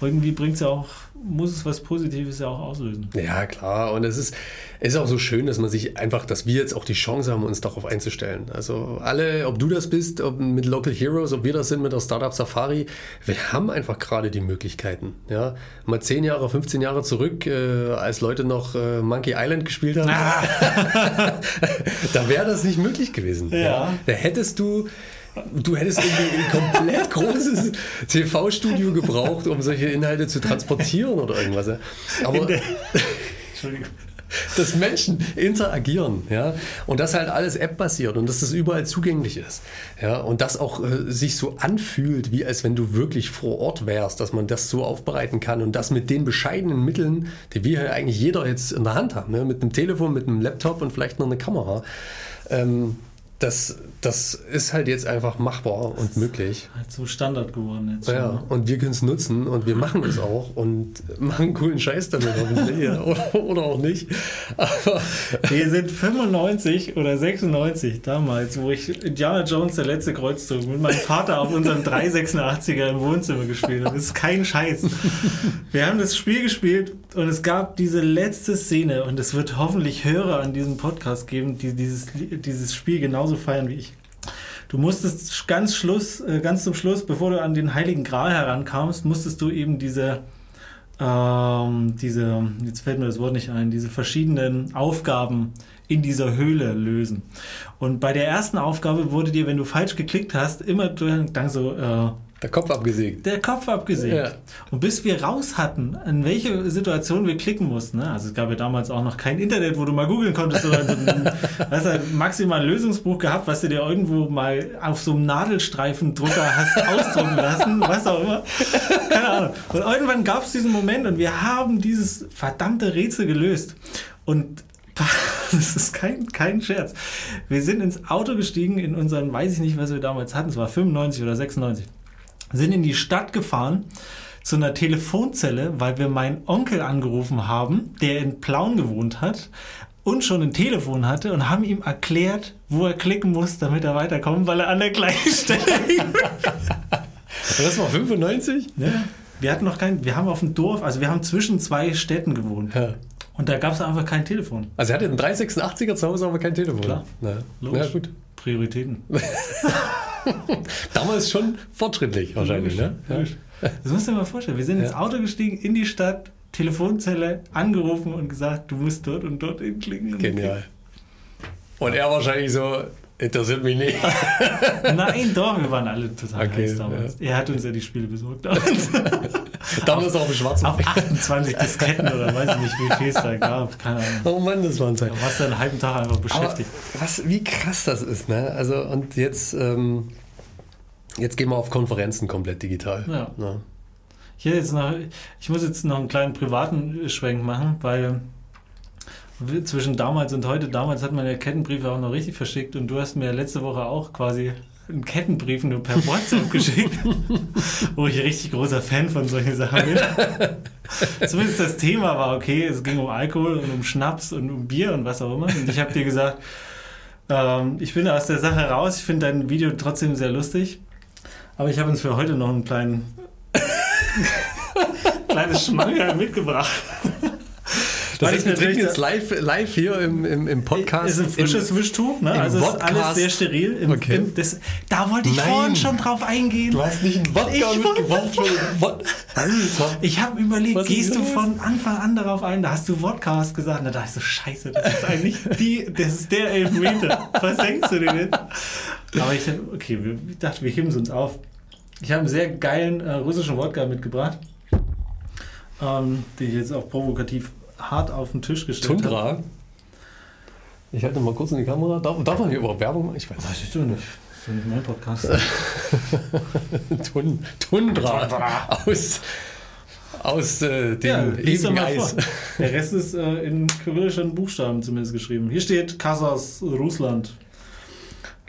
irgendwie bringt es ja auch, muss es was Positives ja auch auslösen. Ja, klar. Und es ist, es ist auch so schön, dass man sich einfach, dass wir jetzt auch die Chance haben, uns darauf einzustellen. Also alle, ob du das bist, ob mit Local Heroes, ob wir das sind mit der Startup Safari, wir haben einfach gerade die Möglichkeiten. Ja, mal 10 Jahre, 15 Jahre zurück, äh, als Leute noch äh, Monkey Island gespielt haben, [LAUGHS] da wäre das nicht möglich gewesen. Ja. Da hättest du Du hättest irgendwie ein komplett großes TV-Studio gebraucht, um solche Inhalte zu transportieren oder irgendwas. Aber der- [LAUGHS] Entschuldigung. dass Menschen interagieren, ja, und das halt alles App-basiert und dass das überall zugänglich ist, ja, und das auch äh, sich so anfühlt, wie als wenn du wirklich vor Ort wärst, dass man das so aufbereiten kann und das mit den bescheidenen Mitteln, die wir ja eigentlich jeder jetzt in der Hand haben, ne, mit einem Telefon, mit einem Laptop und vielleicht noch eine Kamera, ähm, das, das ist halt jetzt einfach machbar und möglich. Halt so Standard geworden jetzt. schon, Ja, ne? und wir können es nutzen und wir machen es auch und machen coolen Scheiß damit hoffentlich, [LAUGHS] oder, oder auch nicht. Aber Wir sind 95 oder 96 damals, wo ich Indiana Jones der letzte Kreuzzug mit meinem Vater auf unserem 386er im Wohnzimmer gespielt habe. Das ist kein Scheiß. Wir haben das Spiel gespielt und es gab diese letzte Szene und es wird hoffentlich Hörer an diesem Podcast geben, die dieses, dieses Spiel genauso feiern wie ich. Du musstest ganz Schluss, äh, ganz zum Schluss, bevor du an den Heiligen Gral herankamst, musstest du eben diese ähm, diese, jetzt fällt mir das Wort nicht ein, diese verschiedenen Aufgaben in dieser Höhle lösen. Und bei der ersten Aufgabe wurde dir, wenn du falsch geklickt hast, immer dann so äh, der Kopf abgesägt. der Kopf abgesägt. Ja. Und bis wir raus hatten, in welche Situation wir klicken mussten, ne? also es gab ja damals auch noch kein Internet, wo du mal googeln konntest, sondern so ein, hast halt maximal ein Lösungsbuch gehabt, was du dir irgendwo mal auf so einem Nadelstreifendrucker hast [LAUGHS] ausdrucken lassen, was auch immer. Keine Ahnung. Und irgendwann gab es diesen Moment und wir haben dieses verdammte Rätsel gelöst. Und [LAUGHS] das ist kein, kein Scherz. Wir sind ins Auto gestiegen in unseren, weiß ich nicht, was wir damals hatten, es war 95 oder 96 sind in die Stadt gefahren zu einer Telefonzelle, weil wir meinen Onkel angerufen haben, der in Plauen gewohnt hat und schon ein Telefon hatte und haben ihm erklärt, wo er klicken muss, damit er weiterkommt, weil er an der gleichen [LAUGHS] Stelle. Das war 95? ja. Wir hatten noch kein, wir haben auf dem Dorf, also wir haben zwischen zwei Städten gewohnt. Ja. Und da gab es einfach kein Telefon. Also er hatte einen 386er zu Hause, aber kein Telefon. Klar. Na, ja, gut. Prioritäten. [LAUGHS] [LAUGHS] Damals schon fortschrittlich wahrscheinlich, ne? Ja. Das musst du dir mal vorstellen. Wir sind ins Ja. Auto gestiegen, in die Stadt, Telefonzelle, angerufen und gesagt, du musst dort und dort hinklingen. Genial. Und er wahrscheinlich so, interessiert mich nicht. [LAUGHS] Nein, doch, wir waren alle total Okay, heiß damals. Er hat uns ja die Spiele besorgt. [LAUGHS] Damals auch im schwarzen Auf 28 Disketten oder weiß ich nicht, wie viel es da gab. Keine Ahnung. Oh Mann, das waren Zeit. Da warst du einen halben Tag einfach Aber beschäftigt. was, wie krass das ist, ne? Also, und jetzt, ähm, jetzt gehen wir auf Konferenzen komplett digital. Ja. Ne? Ich, hätte jetzt noch, ich muss jetzt noch einen kleinen privaten Schwenk machen, weil zwischen damals und heute, damals hat man ja Kettenbriefe auch noch richtig verschickt und du hast mir letzte Woche auch quasi einen Kettenbrief nur per WhatsApp geschickt, [LAUGHS] wo ich richtig großer Fan von solchen Sachen bin. Zumindest das Thema war okay, es ging um Alkohol und um Schnaps und um Bier und was auch immer. Und ich habe dir gesagt, ähm, ich bin aus der Sache raus, ich finde dein Video trotzdem sehr lustig, aber ich habe uns für heute noch einen kleinen [LAUGHS] kleines Schmankerl mitgebracht. Das heißt, ich wir trinken jetzt live, live hier im, im, im Podcast. Ist ein frisches Wischtuch, ne? im Also ist alles sehr steril. Im, Okay. im, das, da wollte ich Nein. vorhin schon drauf eingehen. Du hast nicht einen Wodka mitgebracht. [LAUGHS] Ich habe überlegt, Was ist gehst du von Anfang an darauf ein? Da hast du Vodcast gesagt. Da dachte ich so, scheiße, das ist eigentlich [LAUGHS] die, das ist der Elfmeter. Was denkst du denn jetzt? Aber ich dachte, okay, wir, ich dachte, wir heben es uns auf. Ich habe einen sehr geilen äh, russischen Wodka mitgebracht, ähm, den ich jetzt auch provokativ hart auf den Tisch gestellt habe. Tundra. Ich halte mal kurz in die Kamera. Darf, darf man hier überhaupt Werbung machen? Ich weiß ich doch nicht. Das ist nicht mein Podcast. nicht. [LAUGHS] Tun, Tundra. Aus, aus äh, dem Ja, ewigen Eis. Der Rest ist äh, in kyrillischen Buchstaben zumindest geschrieben. Hier steht Kasachs, Russland.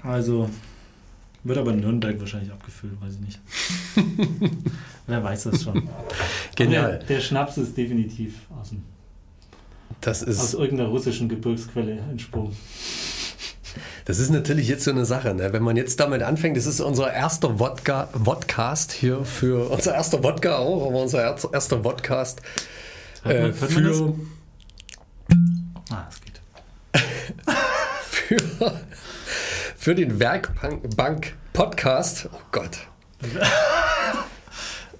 Also wird aber in Nürnberg wahrscheinlich abgefüllt, weiß ich nicht. [LAUGHS] Wer weiß das schon. Genial. Der, der Schnaps ist definitiv aus, dem, Das aus ist, irgendeiner russischen Gebirgsquelle entsprungen. das ist natürlich jetzt so eine Sache. Ne? Wenn man jetzt damit anfängt, das ist unser erster Wodka, Vodcast hier für, unser erster Wodka auch, aber unser erster- Podcast äh, das? für, Ah, es geht. [LAUGHS] für, für den Werkbank Podcast. Oh Gott. [LAUGHS]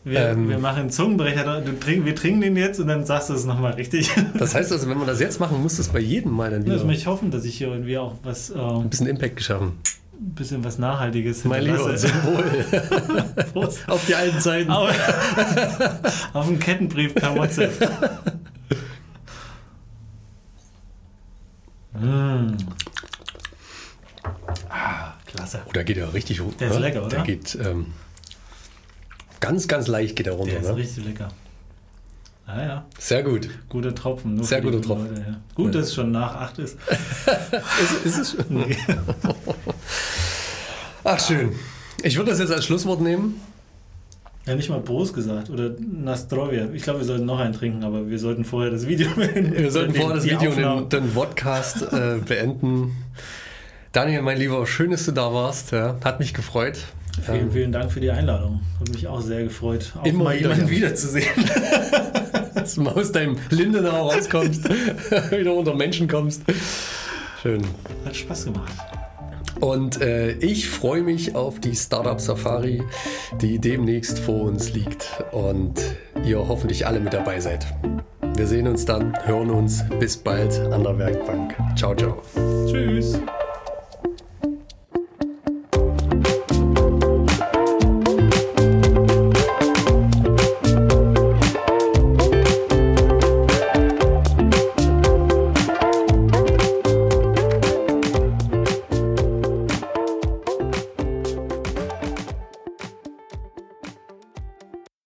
Wir, Ähm. wir machen einen Zungenbrecher. Du trink, wir trinken den jetzt und dann sagst du es nochmal richtig. [LAUGHS] Das heißt also, wenn wir das jetzt machen, muss das bei jedem Mal dann Das wieder möchte ich hoffen, dass ich hier irgendwie auch was, äh, ein ein bisschen Impact geschaffen. bisschen was Nachhaltiges Mein lieber. Symbol. [LAUGHS] Prost. Auf die alten Zeiten. [LAUGHS] Auf, auf einen Kettenbrief per WhatsApp. mm. Ah, klasse. Oh, der geht ja richtig hoch. Der ist lecker, oder? Der geht ähm, ganz, ganz leicht geht er runter. Der ist ne? richtig lecker. Ah ja, Sehr gut. guter Tropfen. Nur Sehr guter Tropfen. Leute, ja. Gut, Ja. dass es schon nach 8 ist. [LAUGHS] Ist, ist es schon? Nee. Ach, schön. Ich würde das jetzt als Schlusswort nehmen. Ja, nicht mal Prost gesagt oder Nastrovia. Ich glaube, wir sollten noch einen trinken, aber wir sollten vorher das Video [LAUGHS] beenden. Wir sollten vorher das Video und den, den Podcast äh, beenden. Daniel, mein Lieber, schön, dass du da warst. Ja, hat mich gefreut. Vielen, Ähm, vielen Dank für die Einladung. Hat mich auch sehr gefreut, auch Immer mal jemanden wiederzusehen. [LAUGHS] dass du mal aus deinem Lindenau rauskommst, [LAUGHS] wieder unter Menschen kommst. Schön. Hat Spaß gemacht. Und äh, ich freue mich auf die Startup Safari, die demnächst vor uns liegt und ihr hoffentlich alle mit dabei seid. Wir sehen uns dann, hören uns. Bis bald an der Werkbank. Ciao, ciao. Tschüss.